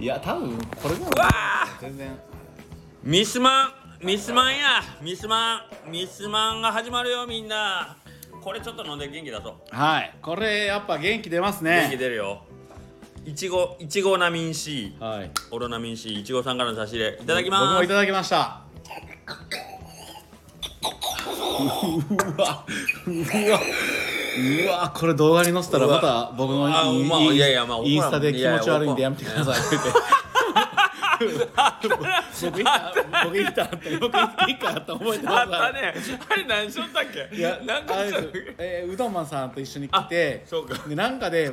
いや多分これでもわ全然。ミスマンミスマンや。ミスマンミスマンが始まるよみんな。これちょっと飲んで元気出そう。はい。これやっぱ元気出ます元気ね出るよ。いちごいちごナミン C はい。オロナミン C いちごさんからの差し入れ。いただきます。僕もいただきましたうわうわうわ。これ動画に載せたらまた僕のあインまあいやいやまあインスタで気持ち悪いんでやめてくださいって言って僕いた僕いたって僕いいかって覚えてあますったねあれ何しとったっけいやえーうどんまんさんと一緒に来てでなんかで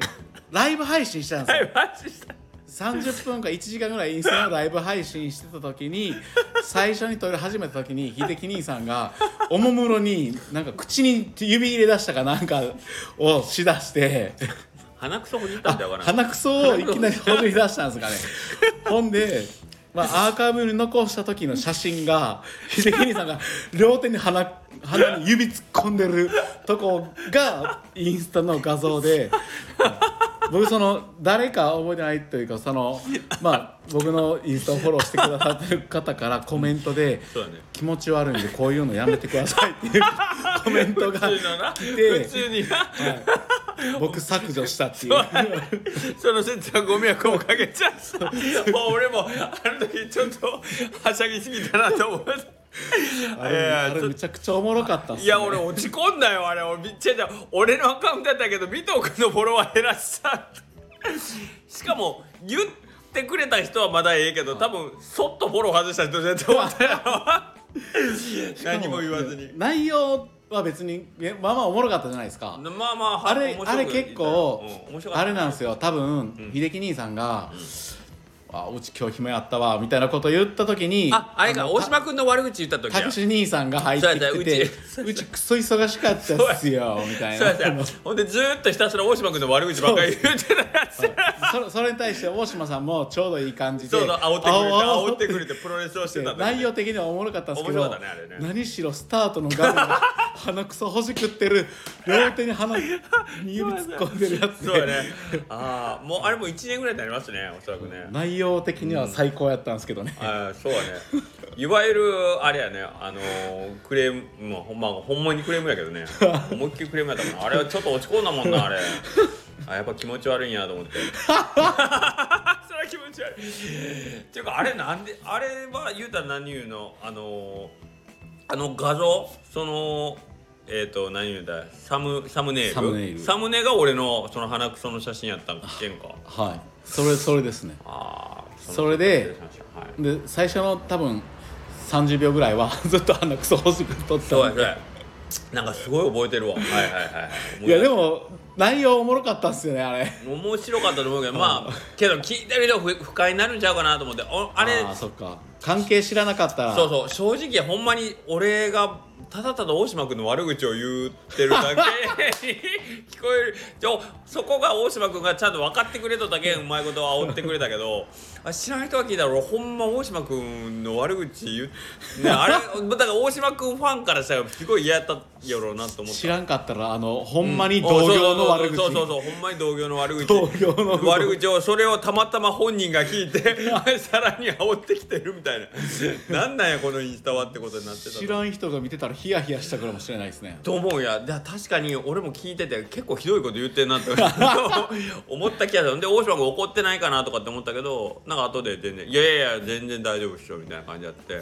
ライブ配信したんですよはいマジした30分か1時間ぐらいインスタのライブ配信してた時に最初に撮り始めた時に秀樹兄さんがおもむろになんか口に指入れ出したかなんかをしだして鼻くそほじったんだ鼻くそをいきなりほじり出したんですかね。ほんで、まあ、アーカイブに残した時の写真が秀樹兄さんが両手に鼻鼻に指突っ込んでるとこがインスタの画像で僕その誰か覚えてないというかその まあ僕のインスタをフォローしてくださってる方からコメントでそうだね。気持ち悪いんでこういうのやめてくださいっていう コメントが普通のな来て普通にな。僕削除したっていう。その説はご迷惑をかけちゃうも う。俺もあの時ちょっとはしゃぎすぎたなと思う あれいやあれめちゃくちゃおもろかったっす、ね、いや俺落ち込んだよあれ。俺めっちゃじゃ。俺のアカウントだったけど尾藤君のフォロワー減らした。しかも言ってくれた人はまだええけど多分そっとフォロー外した人絶対思ったよ。何も言わずに。内容は別にえまあまあおもろかったじゃないですか。まあまああれあれ結構、うんあれなんですよ。多分、秀樹兄さんが、あうち今日暇やったわみたいなこと言った時にああれかの大島君の悪口言った時や。タクシー兄さんが入ってきてそううち。クソ忙しかったっすよみたいな。ほんでずーっとひたすら大島君の悪口ばっかり言ってたやつそれそれに対して大島さんもちょうどいい感じでそうそう煽ってくれてあ煽ってくれてプロレスをしてたんだ内容的にはおもろかったんですけど、ねあれね。何しろスタートの画面が鼻くそほじくってる両手に鼻 に指突っ込んでるやつで。そうやね。ああもうあれもう1年ぐらいになりますねおそらくね。内容的には最高やったんですけどね、あーそうやね。いわゆるあれやね。あのークレームもうほんまほんまにクレームやけどね。思いっきりクレームやったかな。あれはちょっと落ち込んだもんなあれ。あやっぱ気持ち悪いんやと思って。それは気持ち悪い。っていうかあれなんであれは言うたら何言うの？あのーあの画像？そのえっ、と何言うんだサムサムネイル？サムネイル。サムネが俺のその鼻くその写真やったんけんかはいそれそれですね。ああそれではい。で最初の多分30秒ぐらいは ずっと鼻くそほじくっとったんで。なんかすごい覚えてるわ。はいはいはいはい。いやでも内容おもろかったっすよねあれ。面白かったと思うけどまあけど聞いてる人ふ不快になるんちゃうかなと思って。おあれーそっか。関係知らなかったら。そうそう。正直ほんまに俺がただただ大島君の悪口を言ってるだけに聞こえる。そこが大島君がちゃんと分かってくれとだけうまいこと煽ってくれたけど。あ知らない人が聞いたら俺ほんま大島君の悪口言う、ね、あれ だから大島君ファンからしたらすごい嫌やったやろうなと思った。知らんかったらあのほんまに同業の悪口。そうそうそうそうほんまに同業の悪口。同業の。悪口をそれをたまたま本人が聞いて さらに煽ってきてるみたいな。なんなんやこのインスタはってことになってたと知らん人が見てたらヒヤヒヤしたかもしれないですね。と思うや。だ確かに俺も聞いてて結構ひどいこと言ってんなって 思った気がする。で大島君怒ってないかなとかって思ったけどなんか後で全然「いやいやいや全然大丈夫っしょ」みたいな感じやって。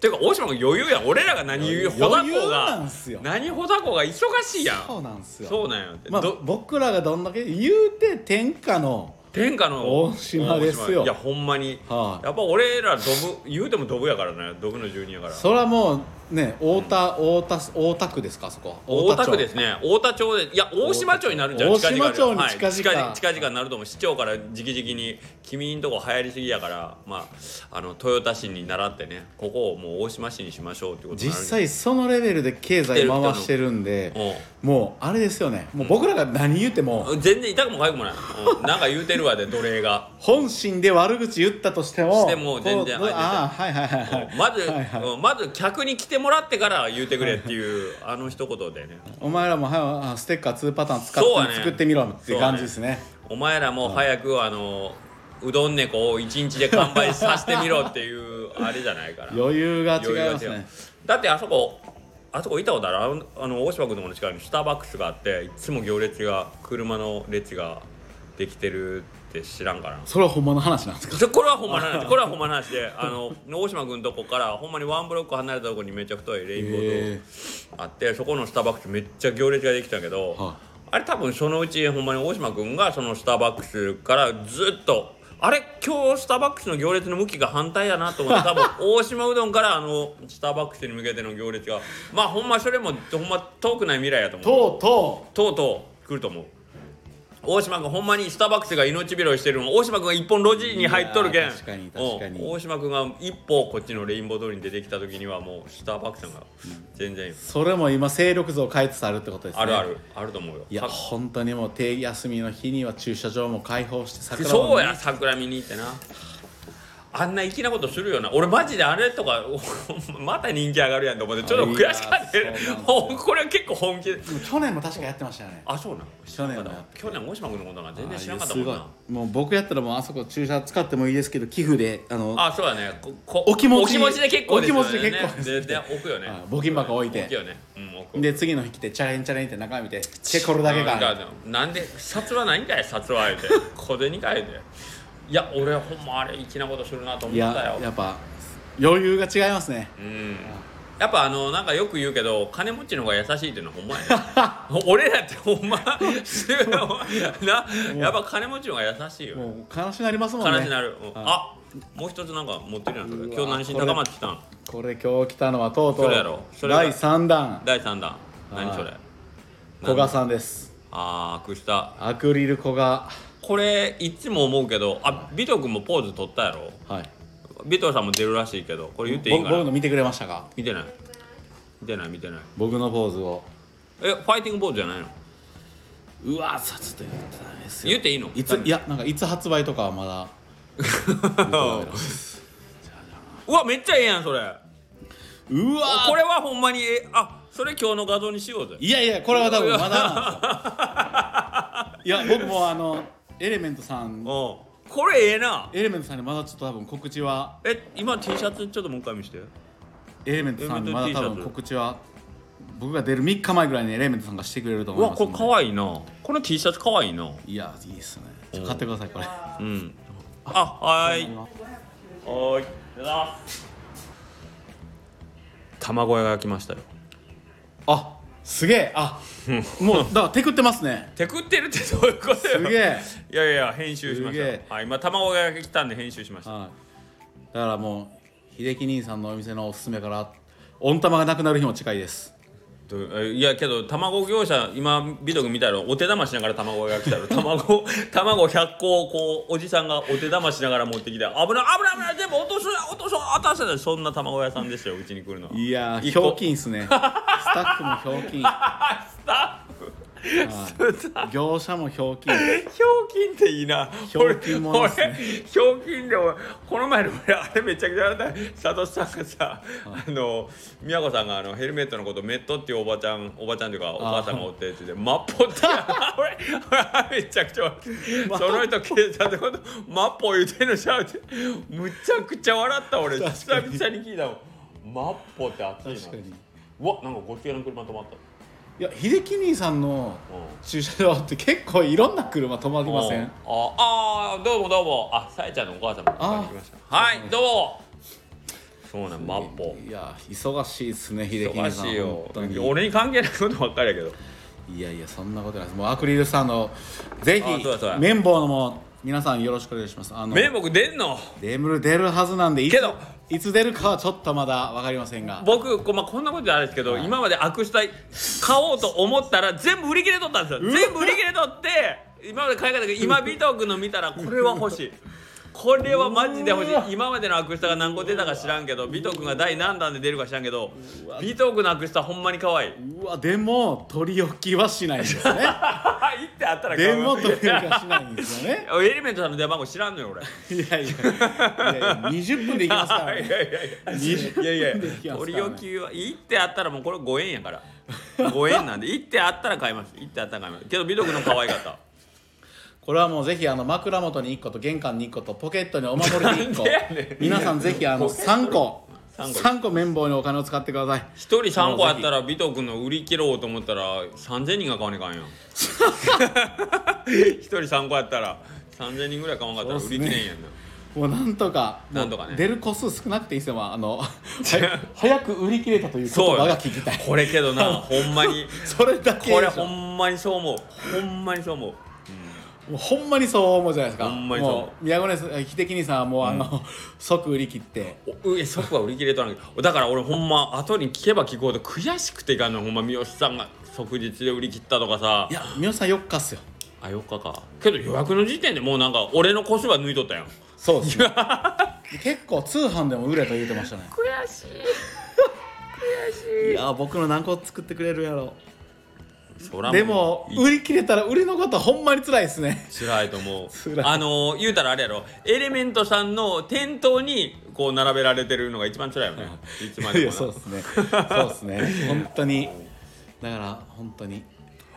てか大島君余裕やん。俺らが何言う穂余裕高が。何穂高が忙しいやん。そうなんですよ。そうなんやまあど僕らがどんだけ言うて天下の天下の大島ですよ。いやほんまに、はい。やっぱ俺らドブ言うてもドブやからねドブの住人やから。それはもうね太田太田大田区ですかそこ大田区町ですね。大田町でいや大島町になるんじゃん。大島々町にはい近々近々近々になると思う。市長から直々に「君んとこ流行りすぎやからまああの豊田市に習ってねここをもう大島市にしましょう」ってことに実なる際そのレベルで経済回してるんでもうあれですよね。もう僕らが何言ってもうん。全然痛くも痒くもない、うん、なんか言うてるわで奴隷が。本心で悪口言ったとしてもしても全然ああはいはいはいはい。まず、はいはい。うん。まず客に来てもらってから言うてくれっていうあの一言でね。お前らもはあステッカー2パターン使って、そうやね作ってみろっていう感じですね。お前らも早くあのうどん猫を一日で完売させてみろっていうあれじゃないから。余裕が違いますね。う。だってあそこあそこ行ったことある？あの大島君のもの近くにスターバックスがあっていつも行列が車の列ができてるって知らんかな？それはほんまの話なんですか？そこれはほんまの話これはほんまの話であの大島君のとこからほんまにワンブロック離れたところにめっちゃ太いレインボーへとあってそこのスターバックスめっちゃ行列ができたけど、はあれ多分そのうちほんまに大島君がそのスターバックスからずっとあれ今日スターバックスの行列の向きが反対やなと思って 多分大島うどんからあのスターバックスに向けての行列がまあほんまそれもほんま遠くない未来やと思う。とうととうとう来ると思う大島君ほんまにスターバックスが命拾いしてるの。大島君が一本路地に入っとるけん。確かに確かに。う。ん大島君が一歩こっちのレインボー通りに出てきた時にはもうスターバックスが全然、うそれも今勢力図を変えつつあるってことですね。あるあるあると思うよ。いやさ本当にもう定休みの日には駐車場も開放して桜そうや桜見に行ってなあんな粋なことするよな。俺マジであれとか また人気上がるやんと思ってちょっと悔しかったよいやーそうなんですよ。ほんこれは結構本気。ででも去年も確かやってましたよね。あそうなん？去年も去年大島君のことなんか全然知らなかったもんすなもう僕やったらもうあそこ駐車使ってもいいですけど寄付で。あのあそうだね。ここお気持ちお気持ちで結構ですよね。お気持ちで結構。ですでで置くよね。あ募金箱置いて。置くよね。うんで次の日来てチャレンチャレンって中身見てチェコルだけかなんで札はないんかい札はあえて小銭かえていや俺ほんまあれ粋なことするなと思いったよ。ややっぱ余裕が違いますね。うん。やっぱあのなんかよく言うけど金持ちの方が優しいっていうのはほんまやね。俺らってほんま なやっぱ金持ちの方が優しいよもう悲しなりますもんね。悲しなる、うん。あもう一つなんか持ってるやん今日何しに高松来たん？これ今日来たのはとうとそうれやろ。それが第3弾。第3弾。何それ？はい古賀さんです。ああくしたアクリル古賀これいつも思うけどあビト君もポーズ取ったやろ？はい。ビトさんも出るらしいけどこれ言っていいんかな？僕の見てくれましたか？見てない。見てない見てない。僕のポーズを。えファイティングポーズじゃないの？うわさちょっと言ったらダメですよ。言っていいの？いついやなんかいつ発売とかはまだ。うわめっちゃええやんそれ。うわ。これはほんまにえ。あそれ今日の画像にしようぜ。いやいやこれは多分まだなんですよ。いや僕もあのエレメントさん。うんこれええな。エレメントさんにまだちょっと多分告知は。え今 T シャツちょっともう一回見して。エレメントさんにまだ多分ツ告知は僕が出る3日前ぐらいにエレメントさんがしてくれるとう思いますんで。わこれかわいいな。この T シャツかわいいな。いやいいっすね。ちょっと買ってくださいこれ。うん。あはーいは。ーい。卵屋が来ましたよ。あすげえ。あ もうだからテクってますね。テクってるってどういうことよ。すげえ。いやいや編集しましたよすげえ。はい今卵屋が来たんで編集しました。はい。だからもう秀樹兄さんのお店のおすすめから温玉がなくなる日も近いですいやけど卵業者今ビト君見たらお手玉しながら卵が来たら卵 卵100個をこうおじさんがお手玉しながら持ってきて危ない危ない危ない全部落とす落とす落とすそんな卵屋さんですようちに来るのは。いやひょうきんっすね。スタッフもひょうきん、業者もひょうきん。ひょうきんっていいな。ひょうきんもね。俺ひょうきんで俺この前の俺あれめちゃくちゃ笑った。佐藤さんがさ、あの宮子さんがあのヘルメットのことメットっていうおばちゃんおばちゃんというかお母さんがおってって言ってマッポって俺俺めちゃくちゃ笑ってその人警察のことマッポ言うてんのちゃうって。むちゃくちゃ笑った俺。久々に聞いたもん。マッポって熱いな。確かに。うわなんかごっつけの車止まったいや秀樹兄さんのうん。駐車場って結構いろんな車止まりません？ああどうもどうも。あさえちゃんのお母さんも迎えに来ました。はいどうも。そうなんマッポ。いや忙しいっすね秀樹忙兄さん。しいよ。俺に関係ないことばっかりやけど。いやいやそんなことないです。もうアクリルスタンドぜひ綿棒のも皆さんよろしくお願いします。あの名目出んの？デムル出るはずなんでけどいつ出るかはちょっとまだ分かりませんが。僕こ,、まあ、こんなことじゃないですけど、はい。今まで悪したい買おうと思ったら全部売り切れとったんですよ。全部売り切れとって今まで買い方が今ビト君の見たらこれは欲しいこれはマジで欲しい。今までのアクスタが何個出たか知らんけどビト君が第何弾で出るか知らんけどうわ。ビト君のアクスタほんまに可愛い。うわでも取り置きはしないんですね。行ってあったら買うでも取り置きはしないんですよね。エレメントさんの電話番号知らんのよ俺。いやいや。いやいや。20分で行きますからね。いやいやいや。20いや取り置きは行ってあったらもうこれ5円やから。5円なんで。行ってあったら買います。行ってあったら買います。けど美徳の可愛かったこれはもうぜひあの枕元に1個と玄関に1個とポケットにお守りで1個。皆さんぜひあのポケット3個。三個。3個綿棒にお金を使ってください。一人3個あったら尾藤君の売り切ろうと思ったら3000人が買わねえかんやん。一人3個やったら3000人ぐらい買わんかったら売り切れんやんな。もうなんとかなんとかね。出る個数少なくていいですよ、まあ、あのは 早く売り切れたという言葉がよ。聞きたい。これけどなほんまに。それだけこれほんまにそう思う。ほんまにそう思うもうほんまにそう思うじゃないですか。ほんまにそう。もう宮古根秀樹兄さんはもうあの、即売り切って。おえそこは売り切れとらんけど。だから俺ほんま後に聞けば聞こうと悔しくていかんのほんま三好さんが即日で売り切ったとかさ。いや三好さん4日っすよ。あ4日か。けど予約の時点でもうなんか俺の腰は抜いとったやん。そうですね。結構通販でも売れと言うてましたね。悔しい。い。や僕の何個作ってくれるやろそらでもい売り切れたら売りのことはほんまに辛いですね。辛いと思う。辛い。あのー言うたらあれやろ。エレメントさんの店頭にこう並べられてるのが一番辛いよね。いつまいでもそうですね。そうですね。本当に。だから本当に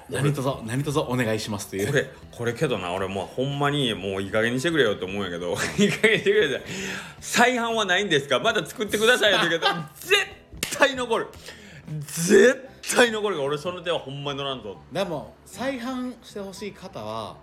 何卒何卒お願いしますという。これこれけどな俺もうほんまにもういい加減にしてくれよって思うんやけど。いい加減にしてくれって。再販はないんですか？まだ作ってくださいよって言うけど絶対残る。絶対残るから俺その手はほんまに乗らんぞ。でも再販してほしい方は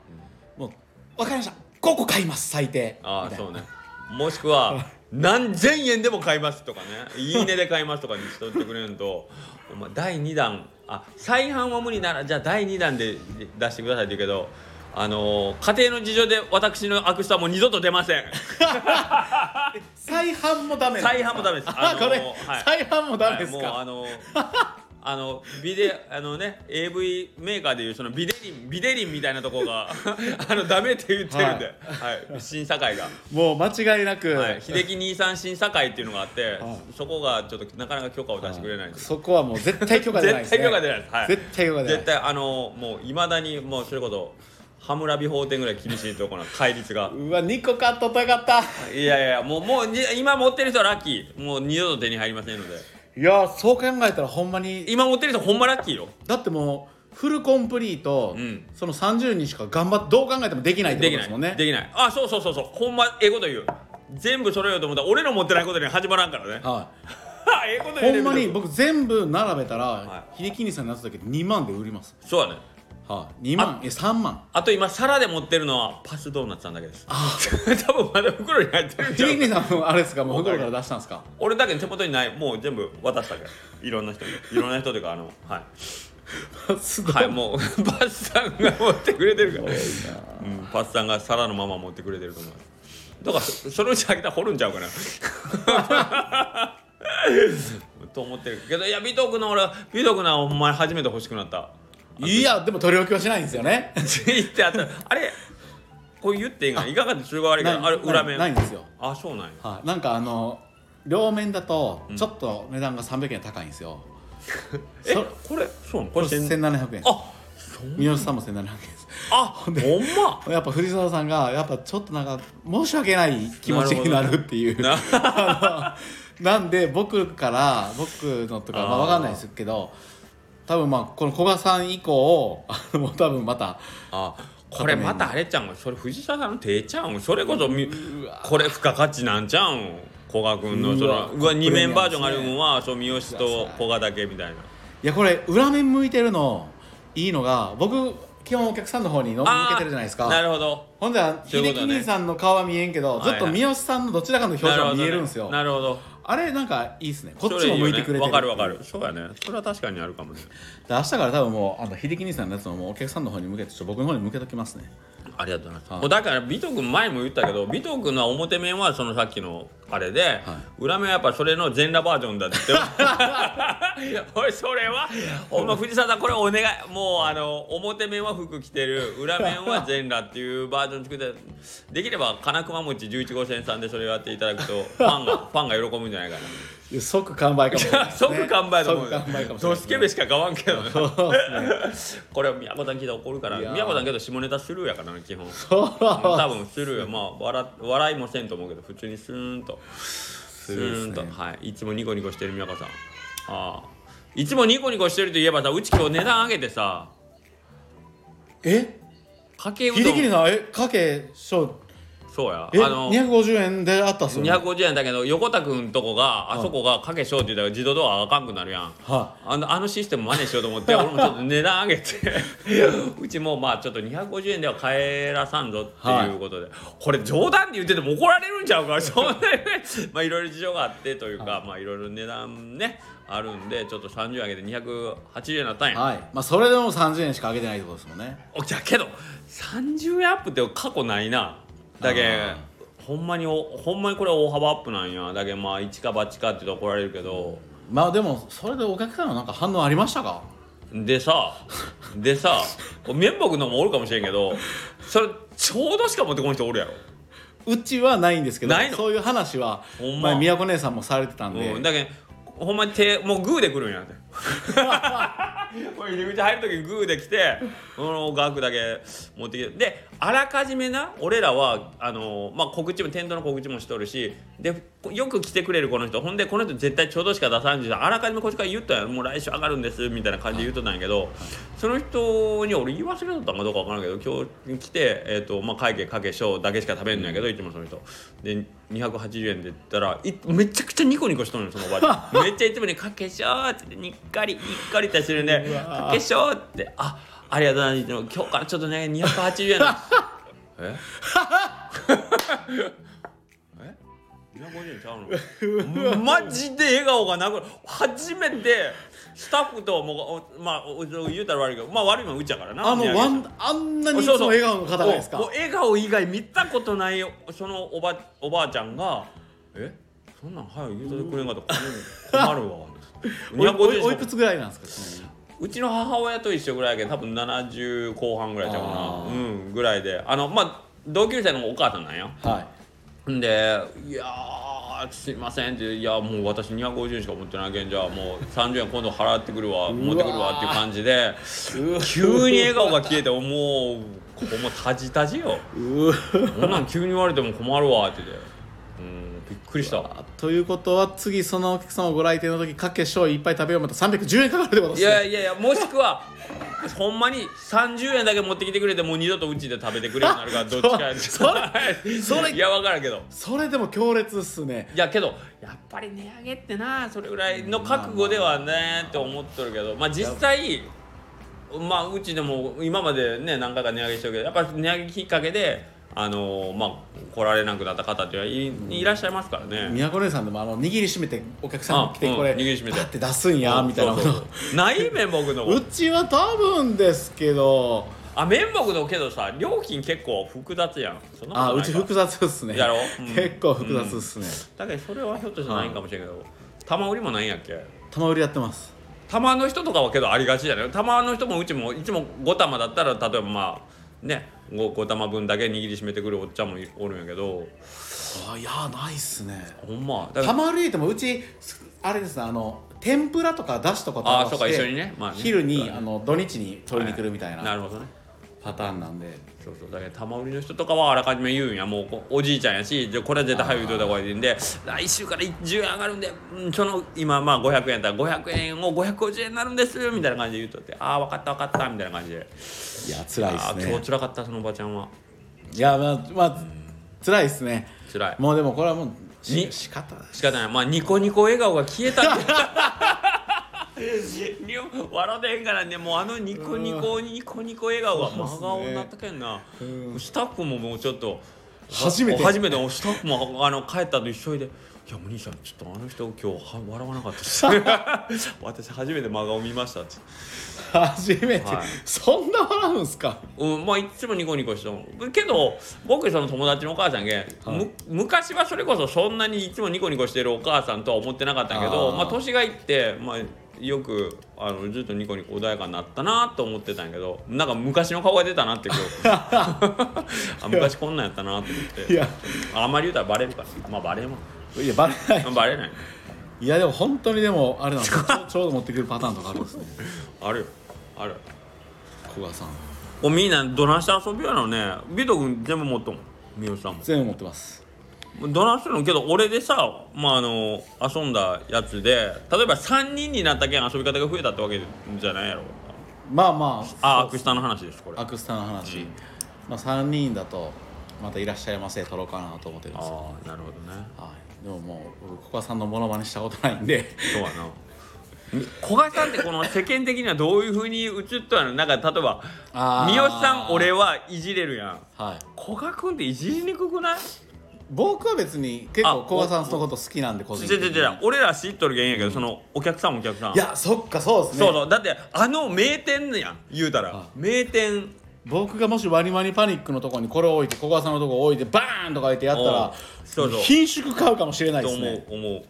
もう分かりました。5個買います最低。ああそうね。もしくは 何千円でも買いますとかね。いいねで買いますとかにしとってくれんと。お前第2弾。あ再販は無理ならじゃあ第2弾で出してくださいって言うけどあのー家庭の事情で私のアクスタはもう二度と出ません。再販もダメ再販もダメです。あ、あのー これ、はい。再販もダメですか、はいもうあのあのビデあのね AV メーカーでいうそのビデリンビデリンみたいなとこが あのダメって言ってるんで、はい。審査会が。もう間違いなく、はい、秀樹兄さん審査会っていうのがあって、はい。そこがちょっとなかなか許可を出してくれないんで。す、そこはもう絶対許可出ないです、ね、絶対許可出ないです、はい、絶対許可出ない。絶対あのもういまだにもうそれこそ羽村美法店ぐらい厳しいところの戒律が。うわ2個買っとったかった。いやいやもうもうに今持ってる人はラッキー。もう二度と手に入りませんのでいやそう考えたらほんまに。今持ってる人ほんまラッキーよ。だってもうフルコンプリート、うん。その30人しか頑張ってどう考えてもできないってできないことですもんね。できないあそうそうそうそう。ほんまええこと言う。全部揃えようと思ったら俺の持ってないことに始まらんからね。は ええことい、言うねほんまに僕全部並べたら、は秀樹兄さんのやつだけで2万で売ります。そうだねはい、2万え3万。あと今皿で持ってるのはパスドーナツさんだけです。多分まだ袋に入ってるんちゃう秀樹兄さんもあれですかもう袋から出したんですか？俺だけ手元にない。もう全部渡したから。いろんな人にいろんな人というかあのはい。すごいはいもう パスさんが持ってくれてるから、うん、パスさんが皿のまま持ってくれてると思う。だからそそのうちあげたら掘るんちゃうかな。と思ってるけどいや美徳の俺美徳のはほんまに初めて欲しくなったいやでも取り置きはしないんですよね。言ってあったあれこれ言っていいかないかがで中華悪いけどあれ裏面。ないんですよ。あそうなんや。はい、なんかあの両面だとちょっと値段が300円高いんですよ、えそこれそうなのここれれ千1700円。あそう三好さんも1700円です。あほんま？やっぱ藤沢さんがやっぱちょっとなんか申し訳ない気持ちになるっていう。な んで僕から僕のとかまあ分かんないですけど多分まあこの古賀さん以降もう多分またあこれまたあれちゃうんそれ藤沢さんの手ちゃうん？それこそこれ付加価値なんちゃうん？古賀君のそのうわ2面バージョンがあるプレミアムですねのはそう三好と古賀だけみたいな。いやこれ裏面向いてるのいいのが僕基本お客さんの方にの向けてるじゃないですか。なるほど。ほんでは秀樹兄さんの顔は見えんけど、ずっと三好さんのどちらかの表情が見えるんですよ、なるほどあれなんかいいですね。こっこちも向いてくれてるわかるわかる。そうやね。それは確かにあるかもね。で明日から多分もうあの秀樹兄さんのやつももうお客さんの方に向けてちょっと僕の方に向けときますね。ありがとうございます、はいだから美徳君前も言ったけど美徳君の表面はそのさっきのあれで、裏面はやっぱそれの全裸バージョンだって。俺それはほんま藤沢さんこれお願いもうあの表面は服着てる裏面は全裸っていうバージョン作ってできれば金熊餅11号線さんでそれをやっていただくとファンが ファンが喜ぶんじゃないかな即完売かもしれないね。即完売だと思うドスケベしか買わんけどね。これは宮古さん聞いたら怒るから宮古さんけど下ネタスルーやからな基本。そう多分スルーやまあ笑笑いもせんと思うけど普通にスーンとすねーンと、はい。いつもニコニコしてる宮古さん。ああ。いつもニコニコしてるといえばさうち今日値段上げてさえ？かけうどん。秀樹さんえ？かけ小そうや。えあの250円であったっすよね250円だけど横田君とこがあそこがかけしょうって言ったら自動ドアあかんくなるやん。はあのあのシステム真似しようと思って 俺もちょっと値段上げて。うちもまあちょっと250円では帰らさんぞっていうことで、これ冗談で言ってても怒られるんちゃうか。らそんなにまあいろいろ事情があってというか、まあいろいろ値段ねあるんでちょっと30円上げて280円になったんや、はい。まあそれでも30円しか上げてないってことですもんね。おじゃけど30円アップって過去ないなだけあほんまにおほんまにこれ大幅アップなんや。だけまあ一か八かって怒られるけど。まあでもそれでお客さんのなんか反応ありましたか？でさでさ綿木のもおるかもしれんけどそれちょうどしか持ってこん人おるやろ。うちはないんですけどないの？そういう話はほんま。前宮子姉さんもされてたんで、うん、だけどほんまに手もうグーで来るんやって これ入り口入る時にグーで来てこの額だけ持ってきて。であらかじめな俺らはあの、まあ、告知もテントの告知もしとるしでよく来てくれるこの人。ほんでこの人絶対ちょうどしか出さんしあらかじめこっちから言ったんやもう来週上がるんですみたいな感じで言うとったんやけど、その人に俺言い忘れとったんかどうかわからんけど今日来て、えーとまあ、会計かけしょうだけしか食べんのやけど、いつもその人。で280円で言ったらいめちゃくちゃニコニコしとんのよそのおばあちゃん。めっちゃいつもに「かけしょう」って言ってにっかりにっかりってしてるんでうわ「かけしょう」って「あありがとうございます今日からちょっとね280円なんです」え？え？250円ちゃうの？マジで笑顔がなく初めてスタッフともうおまあお言うたら悪いけどまあ悪いのはうちやからなあのワンあんなにいつも笑顔の方がですか？笑顔以外見たことないそのおばおばあちゃんが「え？そんなん早く言うといてくれんかったら困るわ」おいおい250おいくつぐらいなんですか？うちの母親と一緒ぐらいやけど多分70後半ぐらいちゃうかな。うんぐらいで。あのまあ同級生のお母さんなんよ。はい。んで「いやーすいません」って「いやもう私250円しか持ってないけんじゃあもう30円今度払ってくるわ持ってくるわ」っていう感じで急に笑顔が消えてもうここもタジタジよ。こんなん急に言われても困るわって言って。うんびっくりしたということは次そのお客様ご来店の時かけしょういっぱい食べよう。また310円かかるってことですね。いやいやいやもしくはほんまに30円だけ持ってきてくれてもう二度とうちで食べてくれるようになるから どっちかそれそれいや分からんけど。それでも強烈っすね。いやけどやっぱり値上げってなそれぐらいの覚悟ではねって思っとるけど。まあ実際まあうちでも今までね何回か値上げしてるけどやっぱり値上げきっかけであのまあ来られなくなった方っていいいらっしゃいますからね。宮古姉さんでもあの握りしめてお客さんが来てあうんこれ握りしめて。パッて出すんやみたいな。ことない面目のうちは多分ですけど。あ面目のけどさ料金結構複雑やん。そんなことないうち複雑っすね。やろ？うん。結構複雑っすね、だけどそれはひょっとしたらないんかもしれんけど玉売りもないんやっけ？玉売りやってます。玉の人とかはけどありがちじゃない？玉の人もうちもいつも5玉だったら例えばまあね 5, 5玉分だけ握りしめてくるおっちゃんもいおるんやけど。あいやないっすね。ほんま。玉売りってもうちあれですねあの天ぷらとかだしとかとあそうか一緒にてね,、まあね。昼にあの土日に取りに来るみたいな。なるほどねパターンなんで。そうそう。だけど玉売りの人とかはあらかじめ言うんや。もうこおじいちゃんやしじゃあこれは絶対早く言うといた方がいいんで来週から10円上がるんで、うん、その今まあ500円だったら500円を550円になるんですみたいな感じで言うとってああ分かった分かったみたいな感じで。いや辛いっああ今すね日辛かったそのおばちゃんは。いやまあまあ辛いっすね。辛い。もうでもこれはもう仕方ない仕方ない。まあニコニコ笑顔が消えたに笑ってへんからねもうあのニコニコニコニコ笑顔が真顔になったけんな、うん。スタッフももうちょっと初めて。初めてスタッフもあの帰ったと一緒で「いやお兄さんちょっとあの人今日は笑わなかったです」私初めて真顔見ました」って。初めて、はい。そんな笑うんすか？うん、まあいつもニコニコしてもけど僕その友達のお母さんが、む昔はそれこそそんなにいつもニコニコしてるお母さんとは思ってなかったけどあー。まあ年がいって、まあ、よくあのずっとニコニコ穏やかになったなと思ってたんやけどなんか昔の顔が出たなって今日。あ昔こんなんやったなと思って。いや。あんまり言うたらバレるから。まあバレんわいやバレない。バレない。いやでも本当にでもあれなんですよ。ちょうど持ってくるパターンとかあるんですね。あるよ。ある。古賀さん。こうみんなどないして遊びやのね。ビト君全部持っとん。三好さんも。全部持ってます。どないしてるの？けど俺でさ、まあ、あの遊んだやつで例えば3人になったけん遊び方が増えたってわけじゃないやろ。まあまああアクスタの話ですこれ。アクスタの話、まあ、3人だとまたいらっしゃいませ撮ろうかなと思ってるんですよ、ああなるほどね。はい、でももう僕古賀さんのモノマネしたことないんで。そうやな。古賀さんってこの世間的にはどういうふうに映ったのなんか例えばあー。三好さん俺はいじれるやん。はい。古賀君っていじりにくくない？僕は別に結あ構古賀さんのこと好きなんで個人的に。違う違う違う。俺ら知っとるけんやけどそのお客さんもお客さん。いやそっかそうですね。そうそう。だってあの名店やん言うたら。あ名店僕がもしワニワニパニックのとこにこれを置いて古賀さんのとこ置いてバーンとか言ってやったおうらそうそう。品種買うかもしれないと思うですね。思う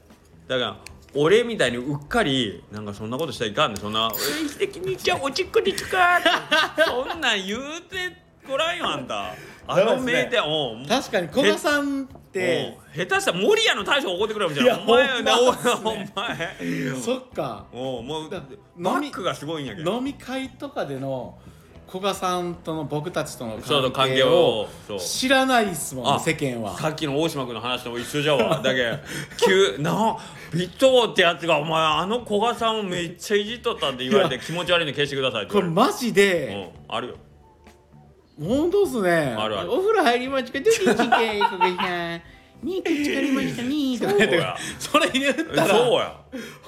だから俺みたいにうっかりなんかそんなことしたらいかんでそんな「え素敵にじゃあおちっこですか? 」そんなん言うてごらんよあんた あの名店おう確かに古賀さんっておう下手したら守屋の大将怒ってくれるかもしれないいやお前なおほんまっすね。お前そっか。おうもうだバックがすごいんやけど。飲み会とかでの古賀さんとの僕たちとの関係を知らないっすもんねあ世間は。さっきの大島君の話とも一緒じゃわ。だけ 急なビットってやつがお前あの古賀さんをめっちゃいじっとったって言われて気持ち悪いの消してくださいってこれマジでてうんあるよ。本当っすね。あるある。お風呂入りましたドキチケ古賀さんにくっつかりました。ねとか言ってそれ言ったらそうや。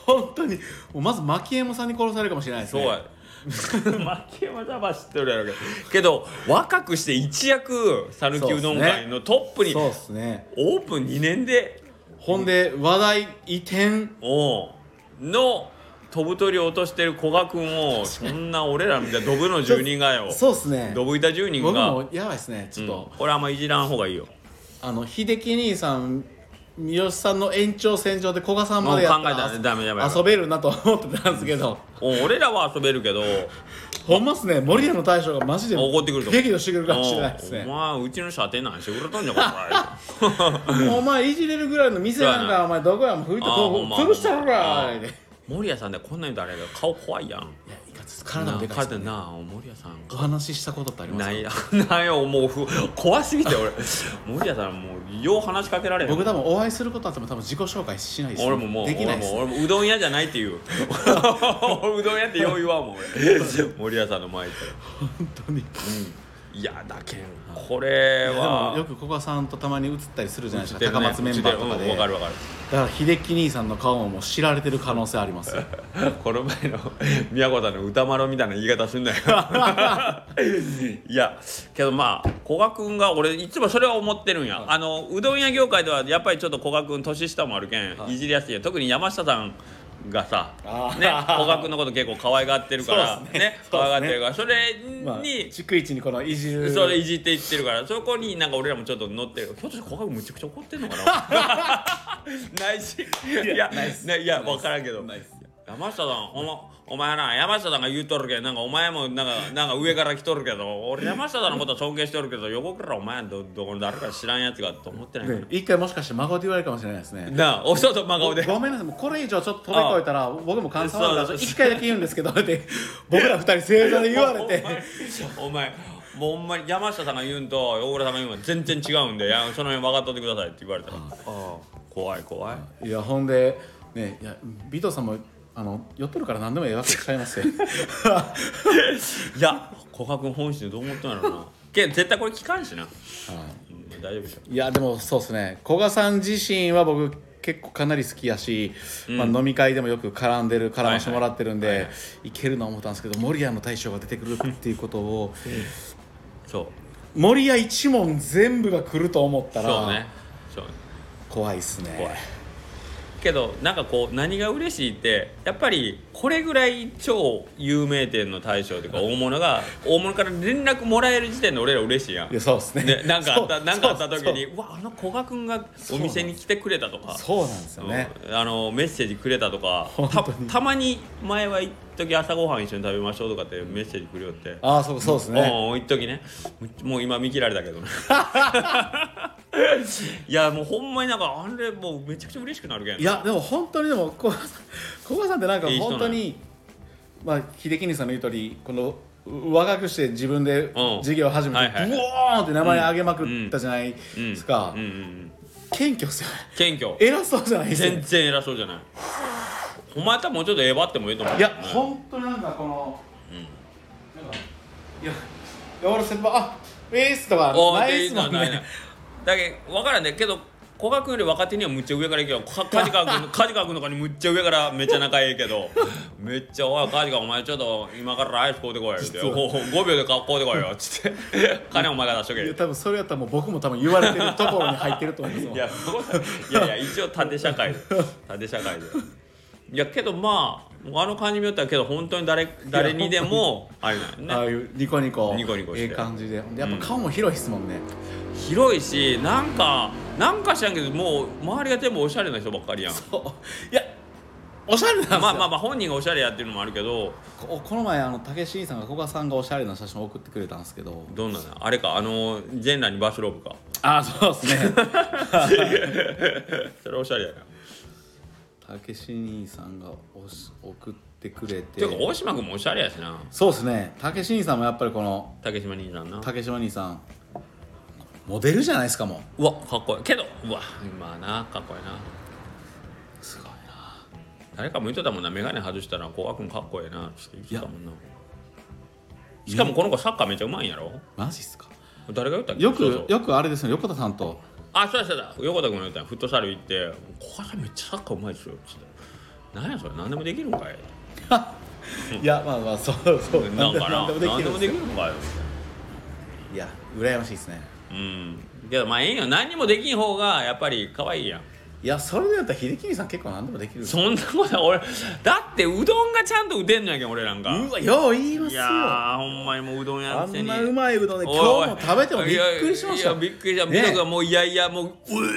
本当にもうまず牧山さんに殺されるかもしれないですね。そうや牧山さんは知ってるやろうけどけど若くして一躍讃岐うどん界のトップにそうっすね。オープン2年でほんで話題移転。の飛ぶ鳥を落としてる古賀君をそんな俺らみたいなドブの住人がよ。そうっすね。ドブ板住人僕がもやばいっすねちょっと、うん、これあんまいじらん方がいいよ。あの秀樹兄さん三好さんの延長線上で古賀さんまでやったもう考えたららダメダメ遊べるなと思ってたんですけど。お俺らは遊べるけど。ほんまっすね。森屋の大将がマジで怒ってくる激怒してくるかもしれないですね。お前うちの射程なんしてくれたんじゃこれ お前いじれるぐらいの店なんかお前どこや？も吹いてこう潰したろかあー。いでいや森谷さんでこんなに言うとあれやけど顔怖いやん体もでかいっすね。なな森谷さんお話ししたことってありますか？ないや ないよ。もうふ怖すぎて俺。森谷さんもうよう話しかけられへん。僕多分お会いすることあっても多分自己紹介しないです俺ももうできないです。俺も俺もうどん屋じゃないって言う。うどん屋ってよう言わんもん俺。森谷さんの前行ったら本当に。いやだけんこれでもはよく古賀さんとたまに映ったりするじゃないですか、ね。高松メンバーとかで、るうんわかるわかる。だから秀樹兄さんの顔ももう知られてる可能性あります。よ この前の 宮古さんの歌丸みたいな言い方すんなよ。いやけどまあ古賀君が俺いつもそれは思ってるんや、あのうどん屋業界ではやっぱりちょっと古賀君年下もあるけん、い、じりやすい特に山下さんがさね古賀君のこと結構可愛がってるからね。ね可愛がってるからそれまあに、逐一にこのいじる。それいじっていってるからそこになんか俺らもちょっと乗ってる。ひょっとして古賀君むちゃくちゃ怒ってんのかな？ないし。いやないっす。ねいや分からんけど。ないっす山下さんお,、ま、お前な山下さんが言うとるけどなんかお前もなんかなんか上から来とるけど俺山下さんのことは尊敬してるけど横からお前どどこの誰か知らんやつがと思ってない。からで一回もしかして孫で言われるかもしれないですね。なあお外真顔で。ごめんなさいもうこれ以上ちょっと飛び越えたら僕も感想あるから一回だけ言うんですけどって僕ら二人正座で言われて。お前もうほんまに山下さんが言うんと大倉さんが言うのは全然違うんでその辺分かっとってくださいって言われた。らあ。あ怖い怖い。いやほんでねいや尾藤さんもあの寄っとるから何でもええわけちゃいますよ。いや古賀君本心でどう思ったんやろうな。けど絶対これ聞かんしな、うん。大丈夫でしょ。いやでもそうですね。古賀さん自身は僕結構かなり好きやし、まあ、飲み会でもよく絡んでる絡ましてもらってるんで、はいいはい。けるな思ったんですけど守屋の大将が出てくるっていうことをそう。守屋一門全部が来ると思ったらそうね。ね。怖いっすね。怖いけどなんかこう何が嬉しいってやっぱりこれぐらい超有名店の大将とか大物が 大物から連絡もらえる時点で俺ら嬉しいやん。いやそうですね。ね、なんかあったなんかあった時にうわあの古賀君がお店に来てくれたとか。そうなんですよね、うん。あのメッセージくれたとか。たまに前は一時朝ごはん一緒に食べましょうとかってメッセージくれよって。ああそうそうですね。うん一時ね。もう今見切られたけど。ね いやもうほんまになんかあれもうめちゃくちゃ嬉しくなるけん。いやでも本当にでも古賀さん古賀さんってなんか本当にまあ秀樹兄さんの言う通りこの若くして自分でうん。事業を始めて、はいはいブオーンって名前上げまくったじゃないですか、うん。うん。うん。謙虚っすよね。謙虚。偉そうじゃないですよね全然偉そうじゃない。お前多分もうちょっとえばってもいいと思ういや本当になんかこの、うん。なんかいや俺先輩あウェイスとかおないっすもんね。だけど分からんねけど古賀君より若手にはむっちゃ上からいけよ。か梶川君 梶川君とかにむっちゃ上からめっちゃ仲ええけど。めっちゃ「おい梶川お前ちょっと今からアイス買うてこい」って「実はお5秒で買うてこいよ」っつって「金お前が出しとけ」いや多分それやったらもう僕も多分言われてるところに入ってると思いますいやいやいや一応縦社会で。縦社会で。いやけどまああの感じによってはけど本当に誰誰にでもあれなんよね。ああいうニコニコ。ニコニコして。ええ感じで。でやっぱ顔も広いっすもんね、広いしなんかなんか知らんけどもう周りが全部おしゃれな人ばっかりやん。そう。いやおしゃれなんですよ。まあまあまあ本人がおしゃれやってるのもあるけどここの前あの武志さんが古賀さんがおしゃれな写真を送ってくれたんですけど。どんなのあれか？あの全裸にバスローブか？ああそうですね。それおしゃれやな武志兄さんがおし送ってくれて。ていうか大島君もおしゃれやしな。そうですね。武志兄さんもやっぱりこの竹島兄さんな。竹島兄さん。モデルじゃないですかも。うわかっこいい。けどうわまあなかっこいいな。うすごいな。誰かも言っとったもんな眼鏡外したら古賀君かっこいいな。って言ってたもんな。しかもこの子サッカーめっちゃうまいんやろ？マジっすか。誰が言ったっけ？よそうそう。くよくあれですね横田さんとあそうだそうだ。横田君が言ったんやフットサル行って「小原さんめっちゃサッカー うまいですよ」っつって「何やそれ。何でもできるんかい」いやまあまあそうそう。なんかな。何でもできるんかよ。い。や羨ましいですね。うん。けどまあええんよ。何にもできん方がやっぱり可愛いやんいやそれでやったら秀樹さん結構何でもできるそんなこと俺だってうどんがちゃんと打てんのやけん俺なんか。うわよう言いますよ。いやーほんまにもううどんやあってんなうまいうどんで今日も食べてもびっくりしました。びっくりした。ね。美濃がもういやいやもうう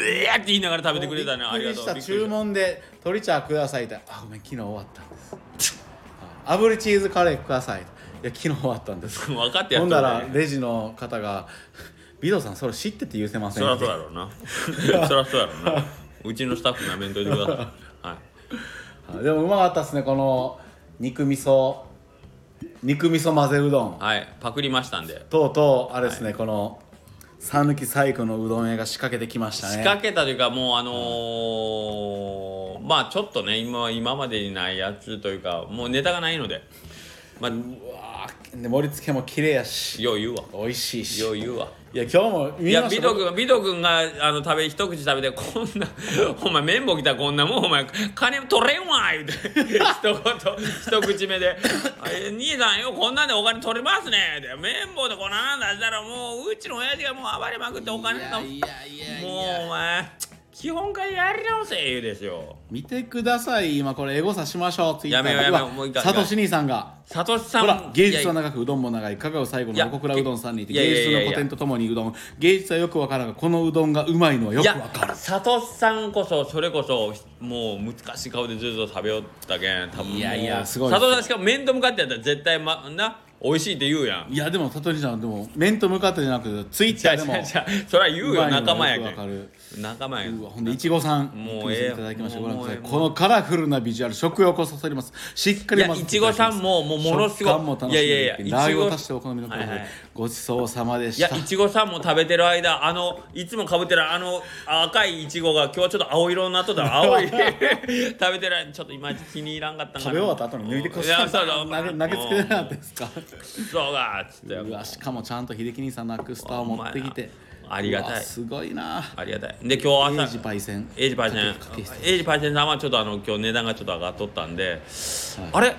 えーって言いながら食べてくれたねありがとう。びっくりした。注文で鶏茶くださいって。あごめん昨日終わったんです。あ炙りチーズカレーくださいいや昨日終わったんです。分かってやっとるほんだらねレジの方が「ビドさんそれ知ってて言うせません」そりゃそうやろうな。そりゃそうやろうなうちのスタッフなめんといてください。はい。あでもうまかったっすねこの肉味噌。肉味噌混ぜうどん。はい。パクりましたんで。とうとうあれですね、この讃岐最古のうどん屋が仕掛けてきましたね。仕掛けたというかもうあのーまあちょっとね今今までにないやつというかもうネタがないので。まあうわーで盛り付けも綺麗やし。よう言うわ。美味しいし。よう言うわ。いや今日も見いやました。ビト君ビト君があの食べ一口食べて こんなお前綿棒来たらこんなもんお前金取れんわ言うて 一言一口目で「あえ兄さんよこんなんでお金取れますね」で綿棒でこんなん出したらもううちの親父がもう暴れまくってお金の。もういやお前基本からやり直せ言うですよ。見てください。今これエゴサしましょう。ツイッターやめようやめよう。もういいかサトシ兄さんが。サトシさん。ほら芸術は長くうどんも長い。香川最後の横倉うどんさんにいていやいや芸いやいや。術の古典とともにうどん。芸術はよくわからんがこのうどんがうまいのはよくわかるサトシさんこそそれこそもう難しい顔でずっと食べよったけん多分いやいやすごいです。サトシさんしかも面と向かってやったら絶対まな美味しいって言うやん。いやでもサトシさんでも面と向かってじゃなくてツイッターでも。それは言うよ仲間やけよくわかる。ん仲間やうわほんでいちごさんもうええいただきましてご覧くだこのカラフルなビジュアル食欲をそそります。しっかいり混ぜてやいちごさんももうものすごい。食感も楽しんいやいやいやでラー油をいちご足してお好みのはいはい。ごちそうさまでいやした。いちごさんも食べてる間あのいつもかぶってるあの赤いいちごが今日はちょっと青色になっとった。ら青い。食べてる間ちょっといまいち気に入らんかったんかな。食べ終わった後に抜いてこい。やそうそう。投げ投げつけてなかったですか？そうがっつってうわしかもちゃんと秀樹兄さんのアクスタを持ってきてありがたい。すごいな。ありがたい。で今日エイ朝ジパイセン。エイジパイセン。エイジパイセンさんはちょっとあの今日値段がちょっと上がっとったんで、あれ？